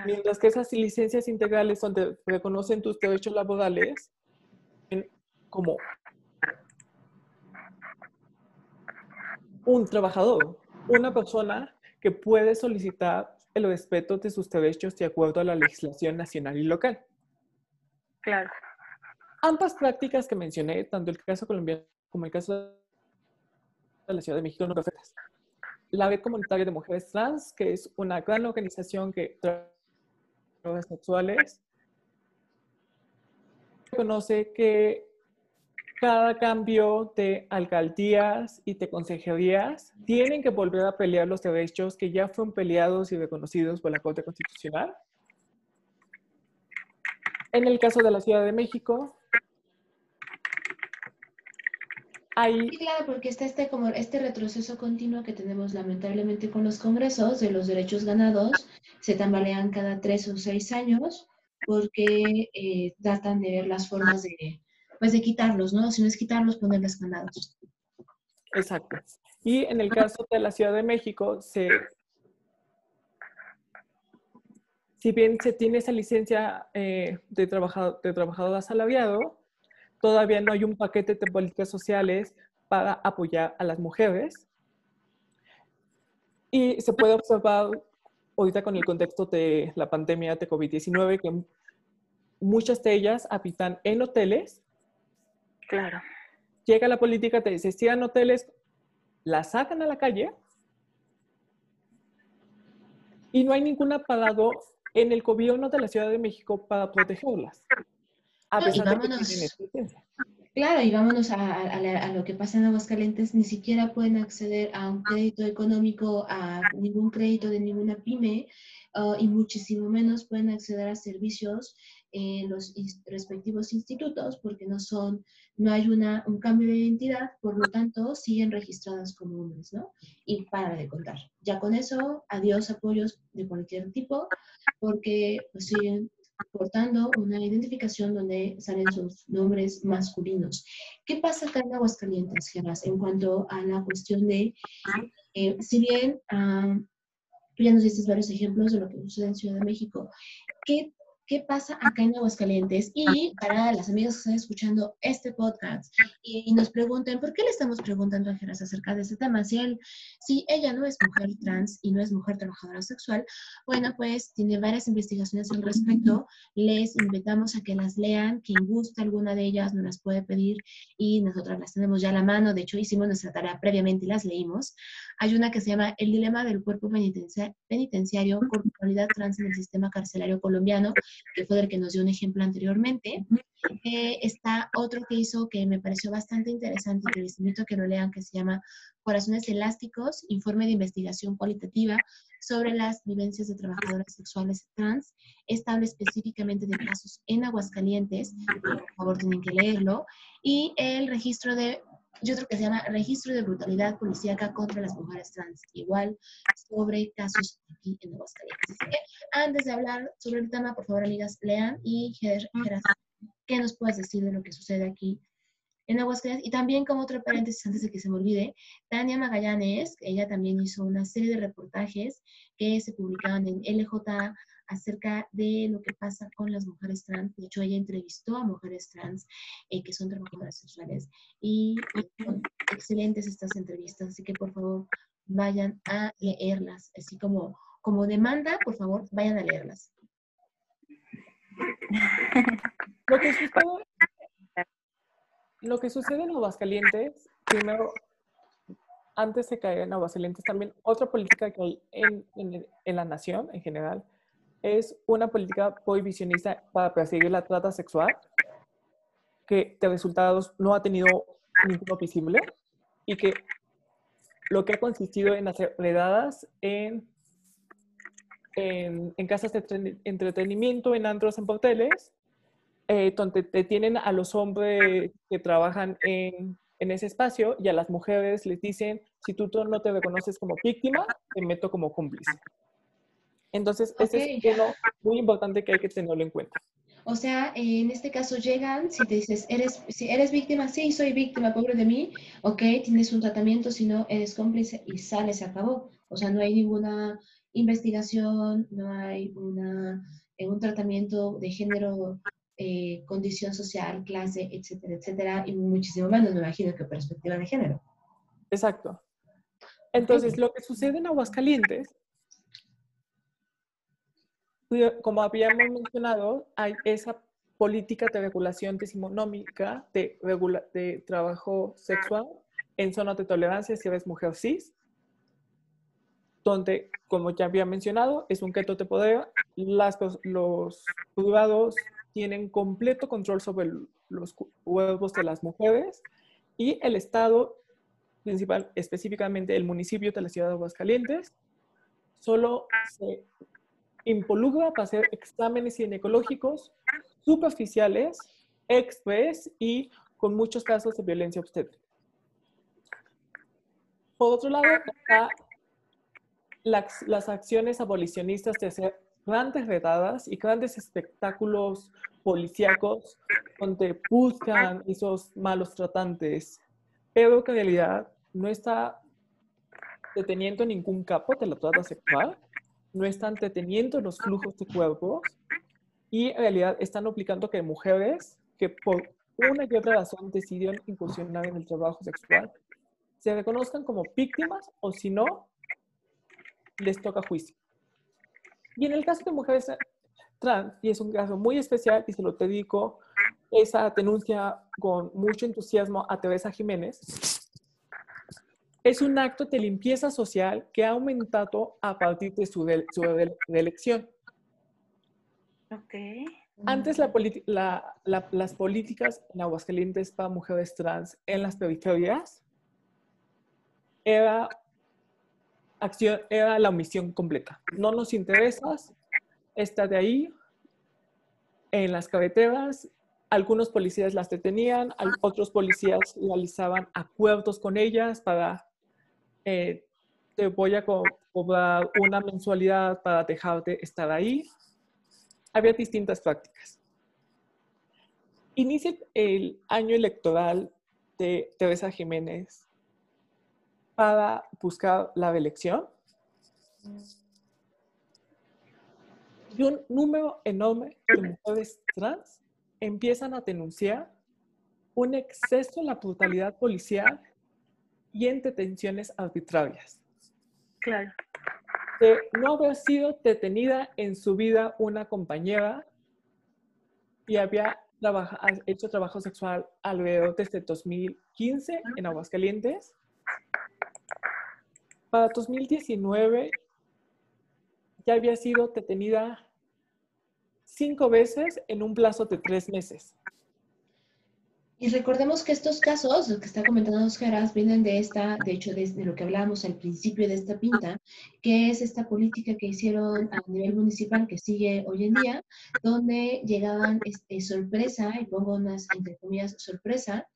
Mientras que esas licencias integrales donde reconocen tus derechos laborales como un trabajador, una persona que puede solicitar el respeto de sus derechos de acuerdo a la legislación nacional y local. Claro. ambas prácticas que mencioné, tanto el caso colombiano como el caso de la Ciudad de México, no perfectas. La Red Comunitaria de Mujeres Trans, que es una gran organización que trabaja sexuales, reconoce que cada cambio de alcaldías y de consejerías tienen que volver a pelear los derechos que ya fueron peleados y reconocidos por la Corte Constitucional. En el caso de la Ciudad de México, hay... claro, porque está este, como este retroceso continuo que tenemos lamentablemente con los congresos de los derechos ganados, se tambalean cada tres o seis años porque eh, tratan de ver las formas de pues de quitarlos, ¿no? Si no es quitarlos, ponerles candados. Exacto. Y en el caso de la Ciudad de México, se, si bien se tiene esa licencia eh, de, trabajador, de trabajador asalariado, todavía no hay un paquete de políticas sociales para apoyar a las mujeres. Y se puede observar ahorita con el contexto de la pandemia de COVID-19 que muchas de ellas habitan en hoteles Claro. Llega la política, te en hoteles, la sacan a la calle y no hay ningún apagado en el gobierno de la Ciudad de México para protegerlas. A pesar de que Claro, y vámonos a, lo que pasa en Aguascalientes, ni siquiera pueden acceder a un crédito económico, a ningún crédito de ninguna pyme, uh, y muchísimo menos pueden acceder a servicios en los respectivos institutos porque no son, no hay una, un cambio de identidad, por lo tanto siguen registradas como hombres, ¿no? Y para de contar. Ya con eso, adiós apoyos de cualquier tipo, porque pues, siguen portando una identificación donde salen sus nombres masculinos. ¿Qué pasa acá en Aguascalientes, Geras, en cuanto a la cuestión de, eh, si bien tú ya nos diste varios ejemplos de lo que sucede en Ciudad de México, ¿qué qué pasa acá en Aguascalientes. Y para las amigas que están escuchando este podcast y, nos pregunten, ¿por qué le estamos preguntando a Geras acerca de este tema? Si, él, si ella no es mujer trans y no es mujer trabajadora sexual, bueno, pues tiene varias investigaciones al respecto. Les invitamos a que las lean. Quien gusta alguna de ellas nos las puede pedir y nosotras las tenemos ya a la mano. De hecho, hicimos nuestra tarea previamente y las leímos. Hay una que se llama El dilema del cuerpo penitenciario, corporalidad trans en el sistema carcelario colombiano, que fue el que nos dio un ejemplo anteriormente. Eh, está otro que hizo que me pareció bastante interesante que les invito a que lo lean, que se llama Corazones Elásticos, informe de investigación cualitativa sobre las vivencias de trabajadoras sexuales trans. Esta habla específicamente de casos en Aguascalientes, por favor tienen que leerlo, y el registro de y otro que se llama Registro de Brutalidad Policíaca contra las Mujeres Trans, igual sobre casos aquí en Aguascalientes. Así que antes de hablar sobre el tema, por favor, amigas, lean y Geras, ¿qué nos puedes decir de lo que sucede aquí en Aguascalientes? Y también como otro paréntesis antes de que se me olvide, Tania Magallanes, ella también hizo una serie de reportajes que se publicaban en LJ acerca de lo que pasa con las mujeres trans. De hecho, ella entrevistó a mujeres trans eh, que son trabajadoras sexuales y son excelentes estas entrevistas, así que por favor vayan a leerlas, así como, como demanda, por favor, vayan a leerlas. *laughs* Lo que sucede, lo que sucede en Aguascalientes, primero, antes de caer en Aguascalientes, también otra política que hay en, en, en la nación en general, es una política prohibicionista para perseguir la trata sexual, que de resultados no ha tenido ninguno visible y que lo que ha consistido en hacer redadas en, en, casas de entretenimiento, en antros, en porteles, eh, donde detienen a los hombres que trabajan en, en, ese espacio y a las mujeres les dicen, si tú no te reconoces como víctima, te meto como cómplice. Entonces, ese es algo muy importante que hay que tenerlo en cuenta. O sea, en este caso llegan, si te dices, eres, si eres víctima, sí, soy víctima, pobre de mí, ok, tienes un tratamiento, si no, eres cómplice y sale, se acabó. O sea, no hay ninguna investigación, no hay una, eh, un tratamiento de género, eh, condición social, clase, etcétera, etcétera, y muchísimo menos, me imagino que perspectiva de género. Exacto. Entonces, lo que sucede en Aguascalientes como habíamos mencionado, hay esa política de regulación decimonómica de, de trabajo sexual en zona de tolerancia si eres mujer cis, donde, como ya había mencionado, es un keto de poder, las, los privados tienen completo control sobre los huevos de las mujeres y el Estado, principal, específicamente el municipio de la ciudad de Aguascalientes, solo se involucra para hacer exámenes ginecológicos superficiales, express y con muchos casos de violencia obstétrica. Por otro lado, las acciones abolicionistas de hacer grandes redadas y grandes espectáculos policíacos donde buscan esos malos tratantes, pero que en realidad no está deteniendo ningún capo de la trata sexual, no están deteniendo los flujos de cuerpos y en realidad están aplicando que mujeres que por una y otra razón decidieron incursionar en el trabajo sexual se reconozcan como víctimas o si no, les toca juicio. Y en el caso de mujeres trans, y es un caso muy especial y se lo dedico esa denuncia con mucho entusiasmo a Teresa Jiménez, es un acto de limpieza social que ha aumentado a partir de su, reelección. Ok. Antes la, las políticas en Aguascalientes para mujeres trans en las periferias era, acción, era la omisión completa. No nos interesas, está de ahí, en las carreteras, algunos policías las detenían, otros policías realizaban acuerdos con ellas para, eh, te voy a cobrar una mensualidad para dejarte estar ahí. Había distintas prácticas. Inicia el año electoral de Teresa Jiménez para buscar la reelección. Y un número enorme de mujeres trans empiezan a denunciar un exceso en la brutalidad policial y en detenciones arbitrarias. Claro. De no haber sido detenida en su vida una compañera y había hecho trabajo sexual alrededor desde 2015 en Aguascalientes para 2019 ya había sido detenida cinco veces en un plazo de tres meses. Y recordemos que estos casos, lo que está comentando Oscar, vienen de esta, de hecho, de, lo que hablábamos al principio de esta pinta, que es esta política que hicieron a nivel municipal que sigue hoy en día, donde llegaban este, sorpresa, y pongo unas entre comillas sorpresa,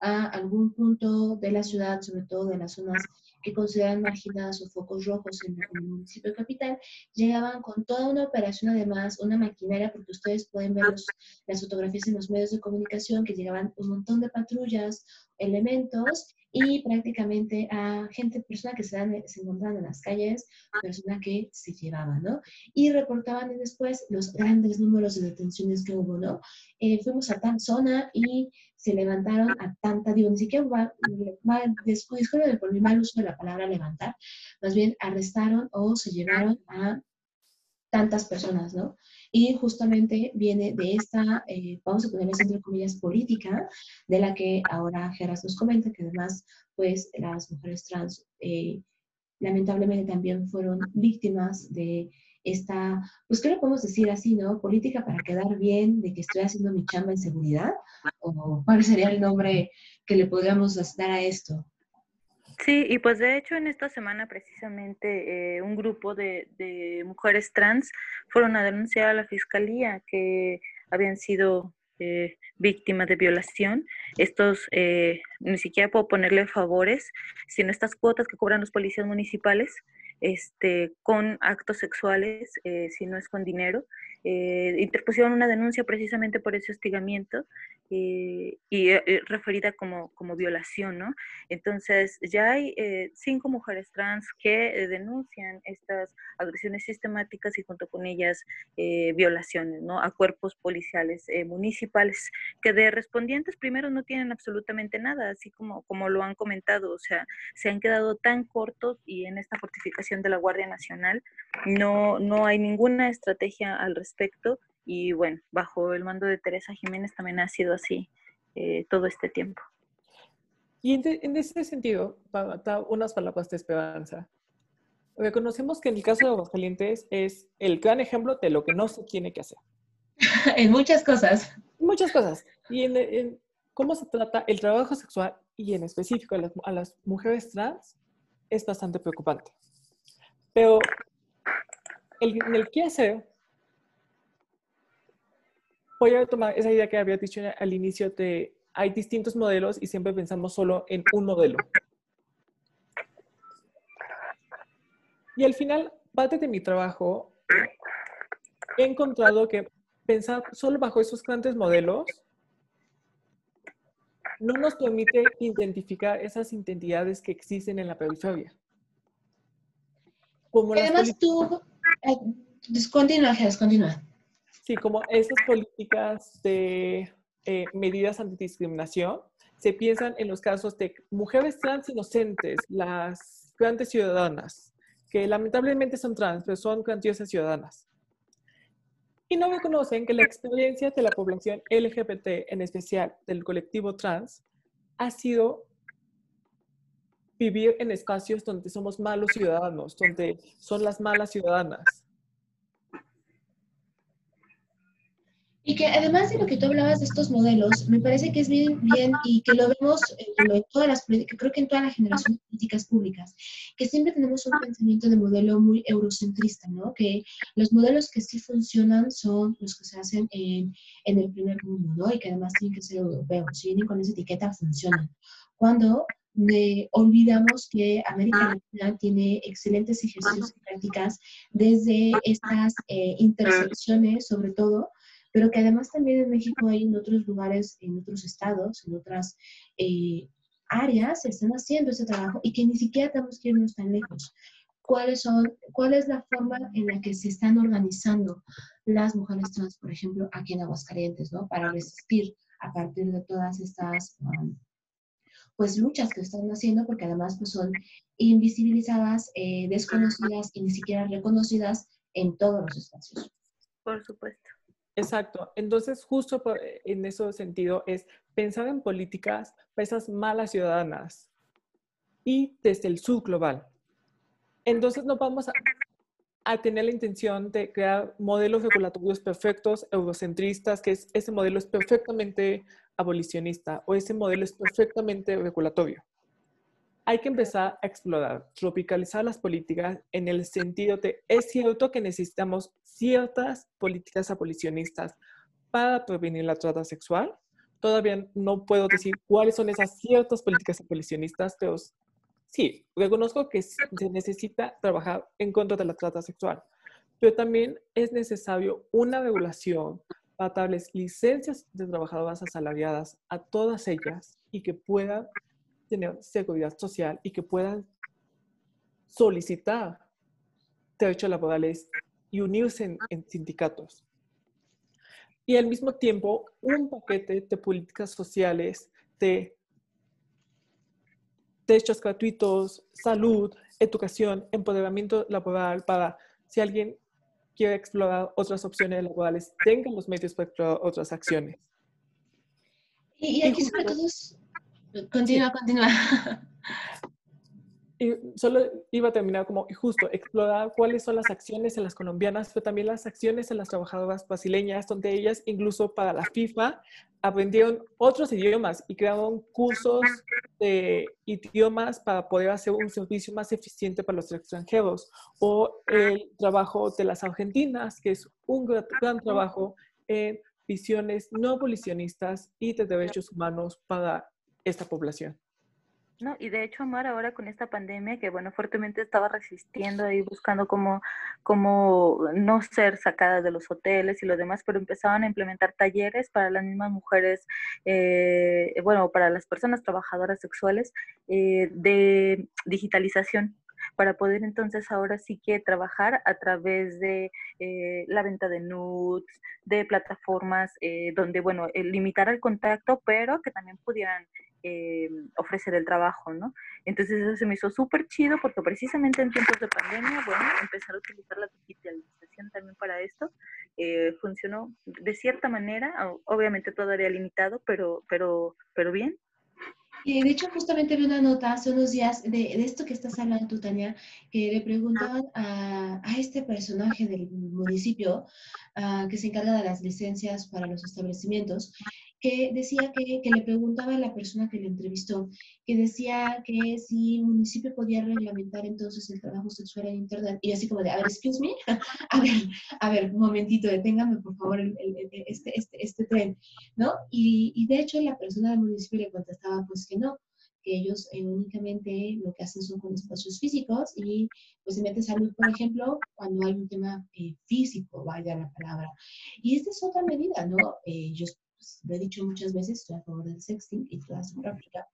a algún punto de la ciudad, sobre todo de las zonas que consideran marginadas o focos rojos en, el municipio capital, llegaban con toda una operación, además, una maquinaria, porque ustedes pueden ver las fotografías en los medios de comunicación, que llegaban un montón de patrullas, elementos, y prácticamente a gente, personas que se, dan, se encontraban en las calles, personas que se llevaban, ¿no? Y reportaban después los grandes números de detenciones que hubo, ¿no? Eh, fuimos a tal zona y se levantaron a tanta, digo, ni siquiera va, disculpen por mi mal uso de la palabra levantar, más bien arrestaron o se llevaron a tantas personas, ¿no? Y justamente viene de esta, eh, vamos a ponerles entre comillas, política, de la que ahora Geras nos comenta, que además, pues, las mujeres trans eh, lamentablemente también fueron víctimas de esta, pues, ¿qué le podemos decir así, no? Política para quedar bien, de que estoy haciendo mi chamba en seguridad, o cuál sería el nombre que le podríamos dar a esto. Sí, y pues de hecho en esta semana precisamente eh, un grupo de, mujeres trans fueron a denunciar a la fiscalía que habían sido eh, víctimas de violación. Estos, eh, ni siquiera puedo ponerle favores, sino estas cuotas que cobran los policías municipales este, con actos sexuales, si no es con dinero. Interpusieron una denuncia precisamente por ese hostigamiento y eh, referida como, como violación, ¿no? Entonces, ya hay eh, cinco mujeres trans que eh, denuncian estas agresiones sistemáticas y junto con ellas violaciones, ¿no? A cuerpos policiales municipales, que de respondientes primero no tienen absolutamente nada, así como, como lo han comentado, o sea, se han quedado tan cortos y en esta fortificación de la Guardia Nacional no, no hay ninguna estrategia al respecto y bueno, bajo el mando de Teresa Jiménez también ha sido así eh, todo este tiempo. Y en, ese sentido, unas palabras de esperanza. Reconocemos que en el caso de Aguascalientes es el gran ejemplo de lo que no se tiene que hacer. *laughs* en muchas cosas. Muchas cosas. Y en, cómo se trata el trabajo sexual y en específico a las, mujeres trans es bastante preocupante. Pero en el qué hacer, voy a tomar esa idea que había dicho al inicio de hay distintos modelos y siempre pensamos solo en un modelo. Y al final, parte de mi trabajo, he encontrado que pensar solo bajo esos grandes modelos no nos permite identificar esas identidades que existen en la periferia. Como además tú, eh, continúa, continúa. Sí, como esas políticas de eh, medidas antidiscriminación se piensan en los casos de mujeres trans inocentes, las grandes ciudadanas, que lamentablemente son trans, pero son grandiosas ciudadanas. Y no reconocen que la experiencia de la población LGBT, en especial del colectivo trans, ha sido vivir en espacios donde somos malos ciudadanos, donde son las malas ciudadanas. Y que además de lo que tú hablabas de estos modelos, me parece que es bien, bien y que lo vemos en, todas las políticas, creo que en todas las generaciones de políticas públicas, que siempre tenemos un pensamiento de modelo muy eurocentrista, ¿no? Que los modelos que sí funcionan son los que se hacen en, en el primer mundo, ¿no? Y que además tienen que ser europeos, si vienen con esa etiqueta funcionan. Cuando de, olvidamos que América Latina tiene excelentes ejercicios y prácticas desde estas eh, intersecciones, sobre todo, pero que además también en México hay en otros lugares, en otros estados, en otras eh, áreas, se están haciendo ese trabajo y que ni siquiera tenemos que irnos tan lejos. ¿Cuáles son, ¿Cuál es la forma en la que se están organizando las mujeres trans, por ejemplo, aquí en Aguascalientes, ¿no? para resistir a partir de todas estas um, pues luchas que están haciendo, porque además pues, son invisibilizadas, eh, desconocidas y ni siquiera reconocidas en todos los espacios. Por supuesto. Exacto. Entonces, justo eh, en ese sentido es pensar en políticas para esas malas ciudadanas y desde el sur global. Entonces, no vamos a, tener la intención de crear modelos regulatorios perfectos, eurocentristas, que es, ese modelo es perfectamente abolicionista o ese modelo es perfectamente regulatorio hay que empezar a explorar, tropicalizar las políticas en el sentido de, es cierto que necesitamos ciertas políticas abolicionistas para prevenir la trata sexual. Todavía no puedo decir cuáles son esas ciertas políticas abolicionistas, pero sí, reconozco que se necesita trabajar en contra de la trata sexual, pero también es necesario una regulación para darles licencias de trabajadoras asalariadas a todas ellas y que puedan tener seguridad social y que puedan solicitar derechos laborales y unirse en, sindicatos. Y al mismo tiempo, un paquete de políticas sociales de derechos gratuitos, salud, educación, empoderamiento laboral para si alguien quiere explorar otras opciones laborales, tengan los medios para explorar otras acciones. Y, aquí sobre todo Continúa, continúa. Y solo iba a terminar como justo explorar cuáles son las acciones en las colombianas, pero también las acciones en las trabajadoras brasileñas, donde ellas incluso para la FIFA aprendieron otros idiomas y crearon cursos de idiomas para poder hacer un servicio más eficiente para los extranjeros. O el trabajo de las argentinas, que es un gran, gran trabajo en visiones no abolicionistas y de derechos humanos para esta población. No, y de hecho, Amar, ahora con esta pandemia, que bueno, fuertemente estaba resistiendo y buscando cómo, cómo no ser sacada de los hoteles y lo demás, pero empezaban a implementar talleres para las mismas mujeres, eh, bueno, para las personas trabajadoras sexuales eh, de digitalización para poder entonces ahora sí que trabajar a través de eh, la venta de nudes, de plataformas donde, bueno, limitar el contacto, pero que también pudieran eh, ofrecer el trabajo, ¿no? Entonces eso se me hizo súper chido porque precisamente en tiempos de pandemia, bueno, empezar a utilizar la digitalización también para esto eh, funcionó de cierta manera, obviamente todavía limitado, pero, pero, pero bien. De hecho, justamente vi una nota hace unos días de, esto que estás hablando tú, Tania, que le preguntaban a, a este personaje del municipio uh, que se encarga de las licencias para los establecimientos, que decía que, que, le preguntaba a la persona que le entrevistó, que decía que si el municipio podía reglamentar entonces el trabajo sexual en Internet. Y así como de, a ver, excuse me, *laughs* a ver, a ver, un momentito, deténgame por favor el, el, este, este, este tren, ¿no? Y, y de hecho la persona del municipio le contestaba pues que no, que ellos eh, únicamente lo que hacen son con espacios físicos y pues se mete salud, por ejemplo, cuando hay un tema eh, físico, vaya la palabra. Y esta es otra medida, ¿no? Eh, yo pues, lo he dicho muchas veces, estoy a favor del sexting y toda su práctica,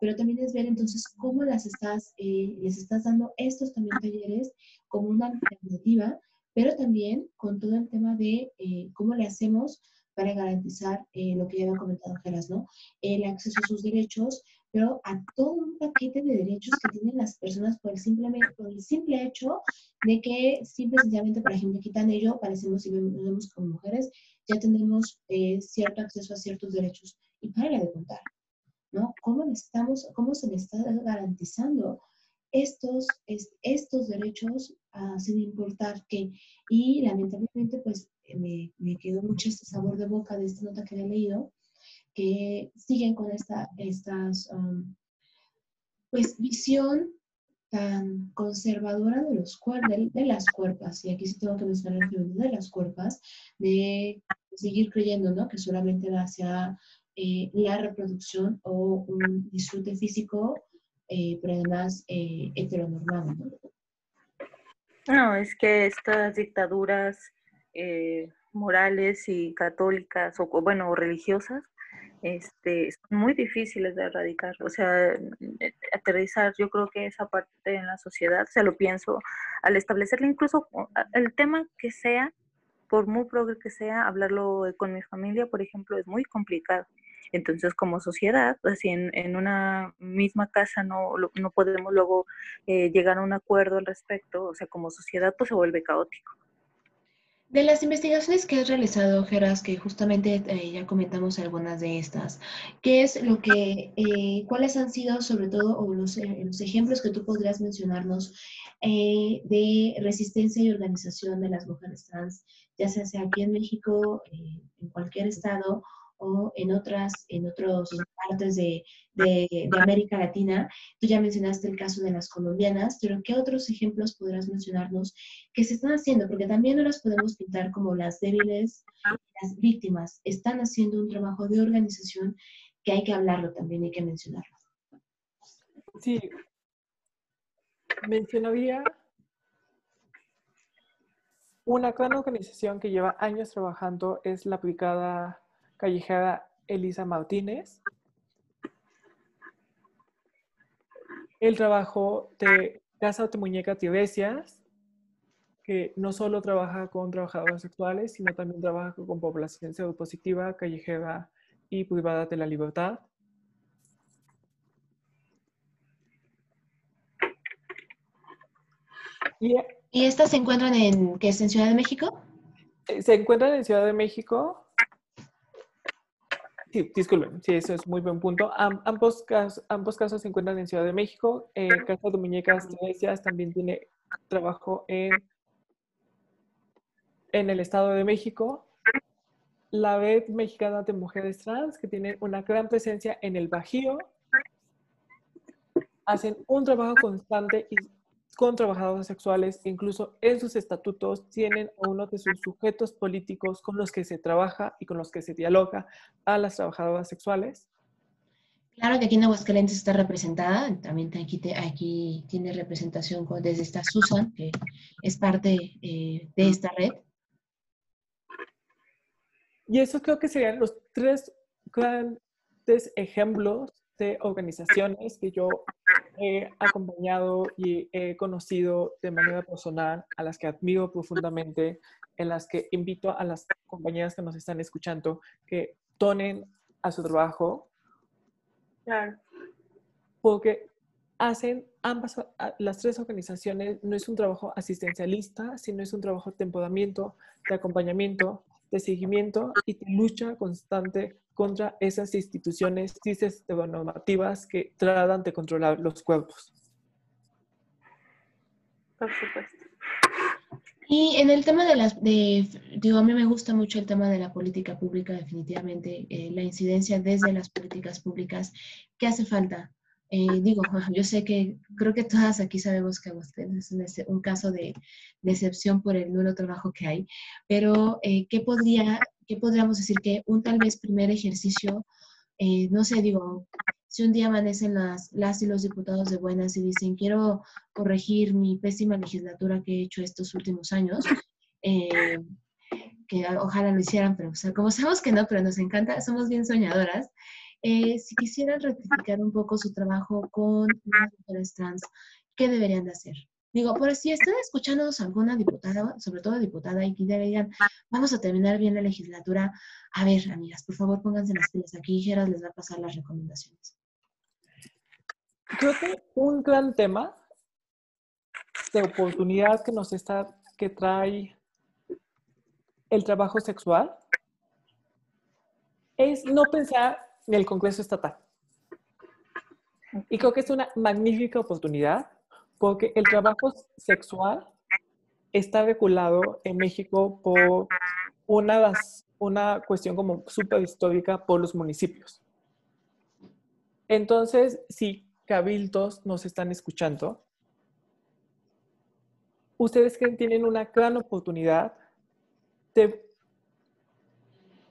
pero también es ver entonces cómo las estás, eh, les estás dando estos también talleres como una alternativa, pero también con todo el tema de eh, cómo le hacemos para garantizar eh, lo que ya había comentado Geras, ¿no? El acceso a sus derechos, pero a todo un paquete de derechos que tienen las personas por el, simplemente, por el simple hecho de que simple sencillamente, por ejemplo, quitan ello, parecemos y nos vemos como mujeres, ya tenemos eh, cierto acceso a ciertos derechos. Y para de contar, ¿no? ¿Cómo, estamos, cómo se le está garantizando estos, estos derechos uh, sin importar qué? Y lamentablemente, pues, me, me, quedó mucho este sabor de boca de esta nota que he leído, que siguen con esta estas, um, pues, visión tan conservadora de, los de, de, las cuerpas, y aquí sí tengo que mencionar el de las cuerpas, de seguir creyendo ¿no? que solamente va hacia eh, la reproducción o un disfrute físico, eh, pero además eh, heteronormado. ¿no? no, es que estas dictaduras eh, morales y católicas, o bueno, religiosas, este, son muy difíciles de erradicar. O sea, eh, aterrizar, yo creo que esa parte en la sociedad, o sea, lo pienso, al establecerle incluso el tema que sea, por muy progre que sea, hablarlo con mi familia, por ejemplo, es muy complicado. Entonces, como sociedad, así en, en una misma casa no, no podemos luego eh, llegar a un acuerdo al respecto, o sea, como sociedad, pues se vuelve caótico. De las investigaciones que has realizado, Geras, que justamente eh, ya comentamos algunas de estas, ¿qué es lo que, eh, cuáles han sido sobre todo o los, eh, los, ejemplos que tú podrías mencionarnos de resistencia y organización de las mujeres trans, ya sea, sea aquí en México, en cualquier estado o en otras, en otras partes de, de, de, América Latina. Tú ya mencionaste el caso de las colombianas, pero ¿qué otros ejemplos podrás mencionarnos que se están haciendo? Porque también no las podemos pintar como las débiles, las víctimas. Están haciendo un trabajo de organización que hay que hablarlo también, hay que mencionarlo. Sí. Mencionaría una gran organización que lleva años trabajando, es la aplicada callejera Elisa Martínez. El trabajo de Casa de Muñeca Tiresias, que no solo trabaja con trabajadoras sexuales, sino también trabaja con población pseudopositiva, callejera y privada de la libertad. ¿Y, ¿Y estas se encuentran en, qué es en Ciudad de México? Se encuentran en Ciudad de México, Sí, disculpen, sí, eso es muy buen punto. Am ambos, casos, ambos casos se encuentran en Ciudad de México. Eh, Casa de Muñecas Iglesias también tiene trabajo en, en el Estado de México. La Red Mexicana de Mujeres Trans, que tiene una gran presencia en el Bajío, hacen un trabajo constante y con trabajadores sexuales, incluso en sus estatutos tienen a uno de sus sujetos políticos con los que se trabaja y con los que se dialoga a las trabajadoras sexuales. Claro que aquí en Aguascalientes está representada, también aquí, aquí tiene representación desde esta Susan, que es parte eh, de esta red. Y eso creo que serían los tres grandes ejemplos de organizaciones que yo he acompañado y he conocido de manera personal, a las que admiro profundamente, en las que invito a las compañeras que nos están escuchando que donen a su trabajo. Claro. Porque hacen ambas, las tres organizaciones, no es un trabajo asistencialista, sino es un trabajo de empoderamiento, de acompañamiento, de seguimiento y de lucha constante contra esas instituciones normativas que tratan de controlar los cuerpos. Por supuesto. Y en el tema de las, de, digo, a mí me gusta mucho el tema de la política pública, definitivamente, eh, la incidencia desde las políticas públicas. ¿Qué hace falta? Eh, digo, *laughs* yo sé que creo que todas aquí sabemos que es un caso de decepción por el nulo trabajo que hay, pero eh, ¿qué, podría, ¿qué podríamos decir que un tal vez primer ejercicio, eh, no sé, digo, si un día amanecen las, las y los diputados de buenas y dicen, quiero corregir mi pésima legislatura que he hecho estos últimos años, que ojalá lo hicieran, pero como sabemos que no, pero nos encanta, somos bien soñadoras, eh, si quisieran rectificar un poco su trabajo con las mujeres trans, ¿qué deberían de hacer? Digo, por si están escuchando alguna diputada, sobre todo diputada, y que digan, vamos a terminar bien la legislatura, a ver, amigas, por favor, pónganse las pilas aquí, Geras les va a pasar las recomendaciones. Creo que un gran tema de oportunidad que nos está, que trae el trabajo sexual es no pensar en el Congreso Estatal. Y creo que es una magnífica oportunidad porque el trabajo sexual está regulado en México por una, una cuestión como súper histórica por los municipios. Entonces, si cabildos nos están escuchando, ustedes tienen una gran oportunidad de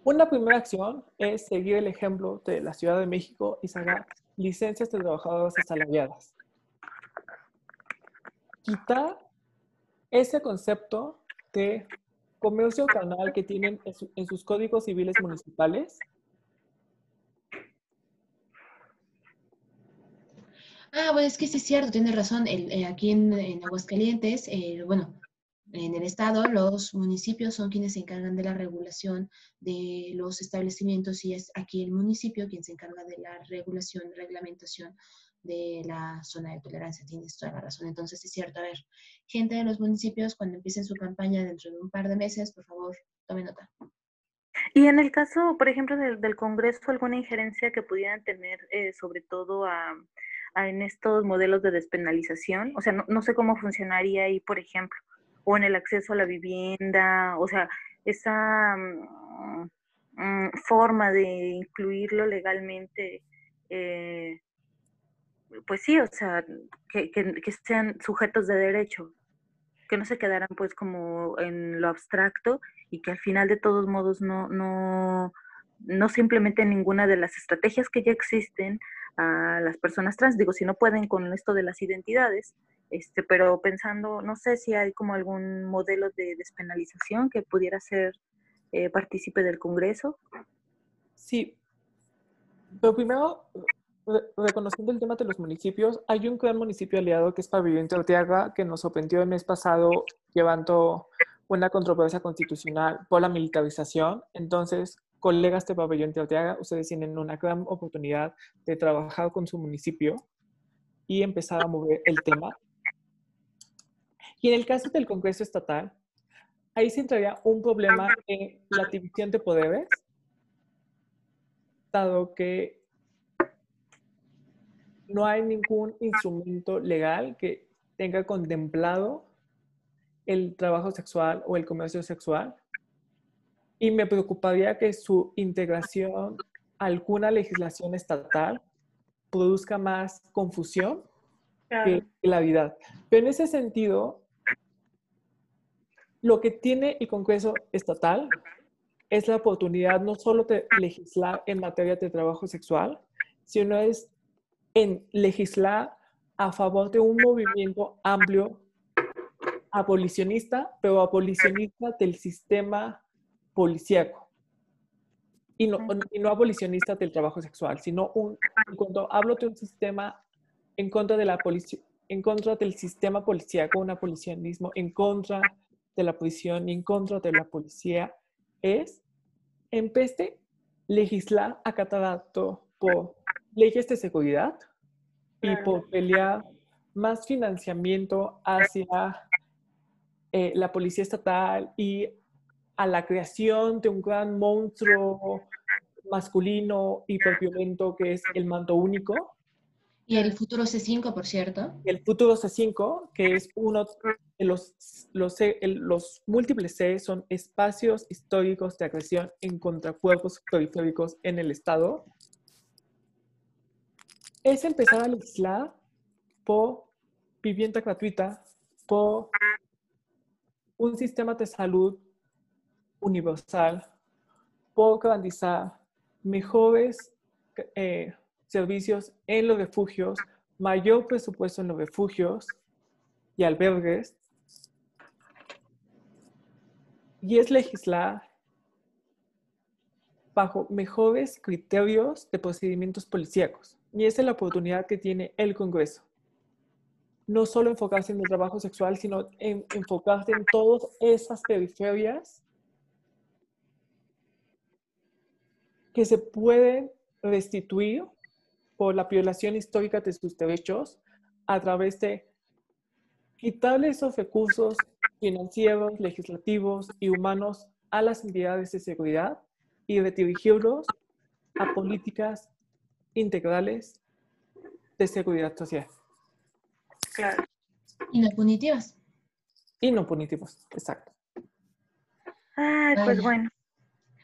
una primera acción es seguir el ejemplo de la Ciudad de México y sacar licencias de trabajadores asalariadas. Quitar ese concepto de comercio canal que tienen en, sus códigos civiles municipales Ah, bueno, es que sí es cierto, tiene razón. Eh, aquí en, Aguascalientes, eh, bueno, en el estado, los municipios son quienes se encargan de la regulación de los establecimientos y es aquí el municipio quien se encarga de la regulación, reglamentación de la zona de tolerancia. Tienes toda la razón. Entonces, es cierto, a ver, gente de los municipios, cuando empiecen su campaña dentro de un par de meses, por favor, tomen nota. Y en el caso, por ejemplo, del, Congreso, alguna injerencia que pudieran tener, eh, sobre todo a, en estos modelos de despenalización, o sea, no, no sé cómo funcionaría ahí, por ejemplo o en el acceso a la vivienda, o sea, esa mm, mm, forma de incluirlo legalmente, eh, pues sí, o sea, que, sean sujetos de derecho, que no se quedaran pues como en lo abstracto y que al final de todos modos no, no, no simplemente ninguna de las estrategias que ya existen a las personas trans, digo, si no pueden con esto de las identidades, este, pero pensando, no sé si hay como algún modelo de despenalización que pudiera ser eh, partícipe del Congreso. Sí, pero primero, reconociendo el tema de los municipios, hay un gran municipio aliado que es Pabellón Arteaga, que nos sorprendió el mes pasado llevando una controversia constitucional por la militarización. Entonces, colegas de Pabellón Arteaga, ustedes tienen una gran oportunidad de trabajar con su municipio y empezar a mover el tema. Y en el caso del Congreso Estatal, ahí se entraría un problema en la división de poderes, dado que no hay ningún instrumento legal que tenga contemplado el trabajo sexual o el comercio sexual. Y me preocuparía que su integración a alguna legislación estatal produzca más confusión que la vida. Pero en ese sentido, lo que tiene el Congreso Estatal es la oportunidad no solo de legislar en materia de trabajo sexual, sino es en legislar a favor de un movimiento amplio abolicionista, pero abolicionista del sistema policíaco. Y no, y no abolicionista del trabajo sexual, sino un, cuando hablo de un sistema en contra de la en contra del sistema policíaco, un abolicionismo en contra de la y en contra de la policía es, en vez de legislar acatado por leyes de seguridad, y por pelear más financiamiento hacia eh, la policía estatal y a la creación de un gran monstruo masculino hiperviolento que es el mando único. Y el futuro C5, por cierto. El futuro C5, que es uno de los, los, los múltiples C, son espacios históricos de agresión en contracuerpos periféricos en el Estado. Es empezar a legislar por vivienda gratuita, por un sistema de salud universal, por garantizar mejores eh, servicios en los refugios, mayor presupuesto en los refugios y albergues, y es legislar bajo mejores criterios de procedimientos policíacos. Y esa es la oportunidad que tiene el Congreso. No solo enfocarse en el trabajo sexual, sino en enfocarse en todas esas periferias que se pueden restituir por la violación histórica de sus derechos a través de quitarle esos recursos financieros, legislativos y humanos a las entidades de seguridad y redirigirlos a políticas integrales de seguridad social. Claro. Y no punitivas. Y no punitivas, exacto. Ay, pues bueno.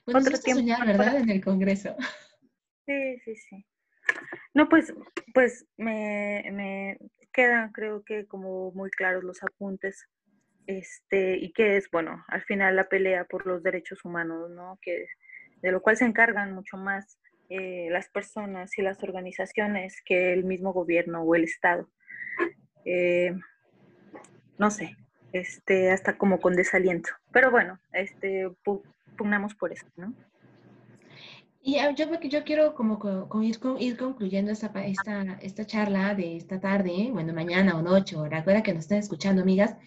Bueno, Otro tiempo. Soñar, ¿verdad? En el Congreso. Sí, sí, sí. No, pues, pues me, me quedan, creo que como muy claros los apuntes. Este, y que es, bueno, al final la pelea por los derechos humanos, ¿no? Que de lo cual se encargan mucho más eh, las personas y las organizaciones que el mismo gobierno o el Estado. Eh, no sé, este, hasta como con desaliento. Pero bueno, este, pugnamos por eso, ¿no? Y ah, yo, yo quiero como, ir, ir, concluyendo esta, esta, esta, charla de esta tarde, bueno, mañana o noche, o la que nos estén escuchando, amigas,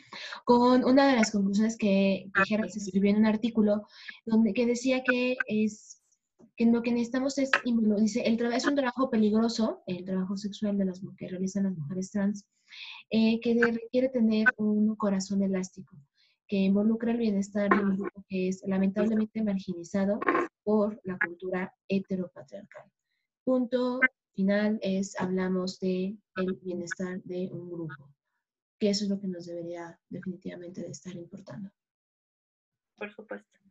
con una de las conclusiones que, que se escribió en un artículo donde, que decía que es que lo que necesitamos es, dice, el es un trabajo peligroso, el trabajo sexual de las que realizan las mujeres trans, eh, que requiere tener un corazón elástico que involucra el bienestar de un grupo que es lamentablemente marginalizado por la cultura heteropatriarcal. Punto final es, hablamos de el bienestar de un grupo, que eso es lo que nos debería definitivamente de estar importando. Por supuesto.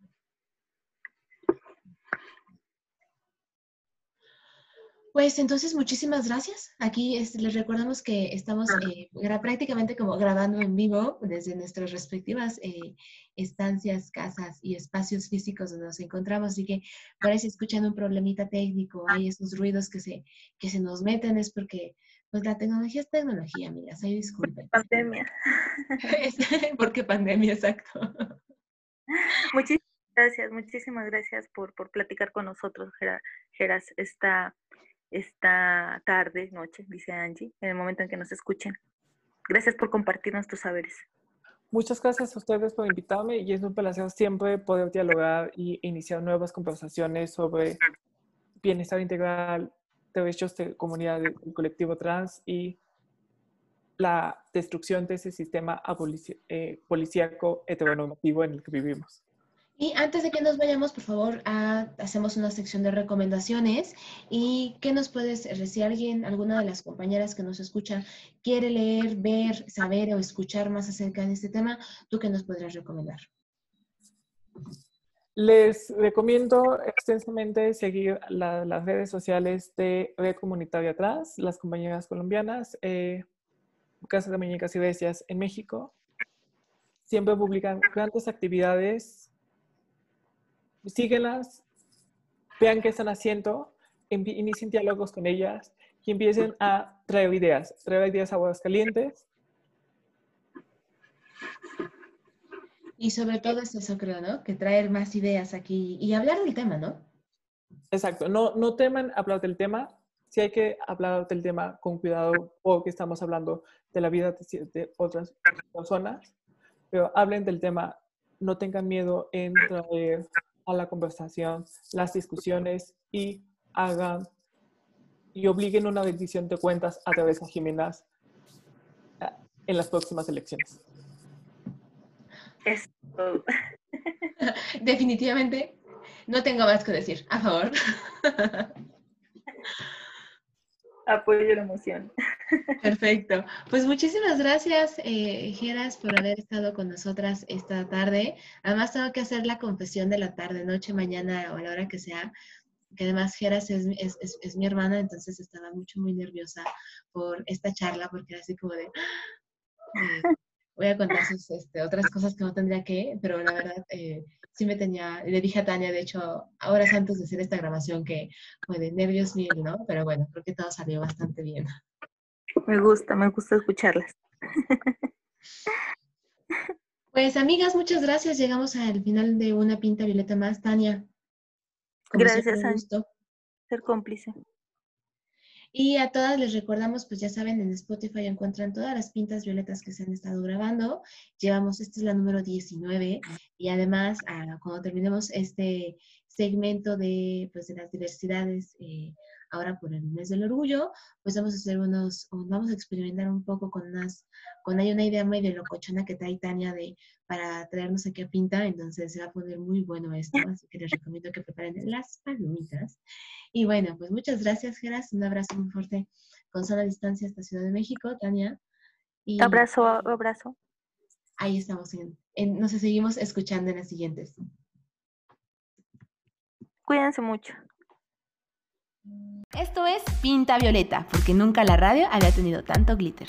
Pues entonces, muchísimas gracias. Aquí les recordamos que estamos eh, prácticamente como grabando en vivo desde nuestras respectivas eh, estancias, casas y espacios físicos donde nos encontramos. Así que por si escuchan un problemita técnico, hay esos ruidos que se, que se nos meten, es porque pues la tecnología es tecnología, amigas. Ahí disculpen. Pandemia. *laughs* porque pandemia, exacto. Muchísimas gracias, muchísimas gracias por, por platicar con nosotros, Geras, esta esta tarde, noche, dice Angie, en el momento en que nos escuchen. Gracias por compartirnos tus saberes. Muchas gracias a ustedes por invitarme y es un placer siempre poder dialogar y iniciar nuevas conversaciones sobre bienestar integral, derechos de comunidad del colectivo trans y la destrucción de ese sistema eh, policíaco heteronormativo en el que vivimos. Y antes de que nos vayamos, por favor, hacemos una sección de recomendaciones. ¿Y qué nos puedes, si alguien, alguna de las compañeras que nos escucha, quiere leer, ver, saber o escuchar más acerca de este tema, tú qué nos podrías recomendar? Les recomiendo extensamente seguir las redes sociales de Red Comunitaria Trans, las compañeras colombianas, eh, Casa de Muñecas y Bestias en México. Siempre publican grandes actividades síguelas, vean qué están haciendo, inicien diálogos con ellas y empiecen a traer ideas, traer ideas a aguas calientes. Y sobre todo es eso, creo, ¿no? Que traer más ideas aquí y hablar del tema, ¿no? Exacto, no, no teman hablar del tema, sí hay que hablar del tema con cuidado porque estamos hablando de la vida de, de otras personas, pero hablen del tema, no tengan miedo en traer a la conversación, las discusiones y hagan y obliguen una bendición de cuentas a Teresa Jiménez ah, en las próximas elecciones. Definitivamente no tengo más que decir. A favor. *laughs* Apoyo la emoción. Perfecto. Pues muchísimas gracias, eh, Geras, por haber estado con nosotras esta tarde. Además, tengo que hacer la confesión de la tarde, noche, mañana o a la hora que sea, que además Geras es, es, mi hermana, entonces estaba mucho, muy nerviosa por esta charla, porque era así como de, ah, voy a contar este, otras cosas que no tendría que, pero la verdad eh, sí me tenía, le dije a Tania, de hecho, horas antes de hacer esta grabación que fue de nervios mil, ¿no? Pero bueno, creo que todo salió bastante bien. Me gusta, me gusta escucharlas. Pues amigas, muchas gracias. Llegamos al final de una pinta violeta más. Tania. Gracias, a ser cómplice. Y a todas les recordamos, pues ya saben, en Spotify encuentran todas las pintas violetas que se han estado grabando. Llevamos, esta es la número 19 y además ah, cuando terminemos este segmento de, pues, de las diversidades eh, ahora por el mes del orgullo, pues vamos a hacer unos, vamos a experimentar un poco con unas, con hay una idea muy de locochona que trae Tania de, para traernos aquí a Pinta, entonces se va a poner muy bueno esto, así que les recomiendo que preparen las palomitas. Y bueno, pues muchas gracias, Geras, un abrazo muy fuerte con sana distancia hasta Ciudad de México, Tania. Y, abrazo, abrazo. Ahí estamos, en, en, nos seguimos escuchando en las siguientes. Cuídense mucho. Esto es Pinta Violeta, porque nunca la radio había tenido tanto glitter.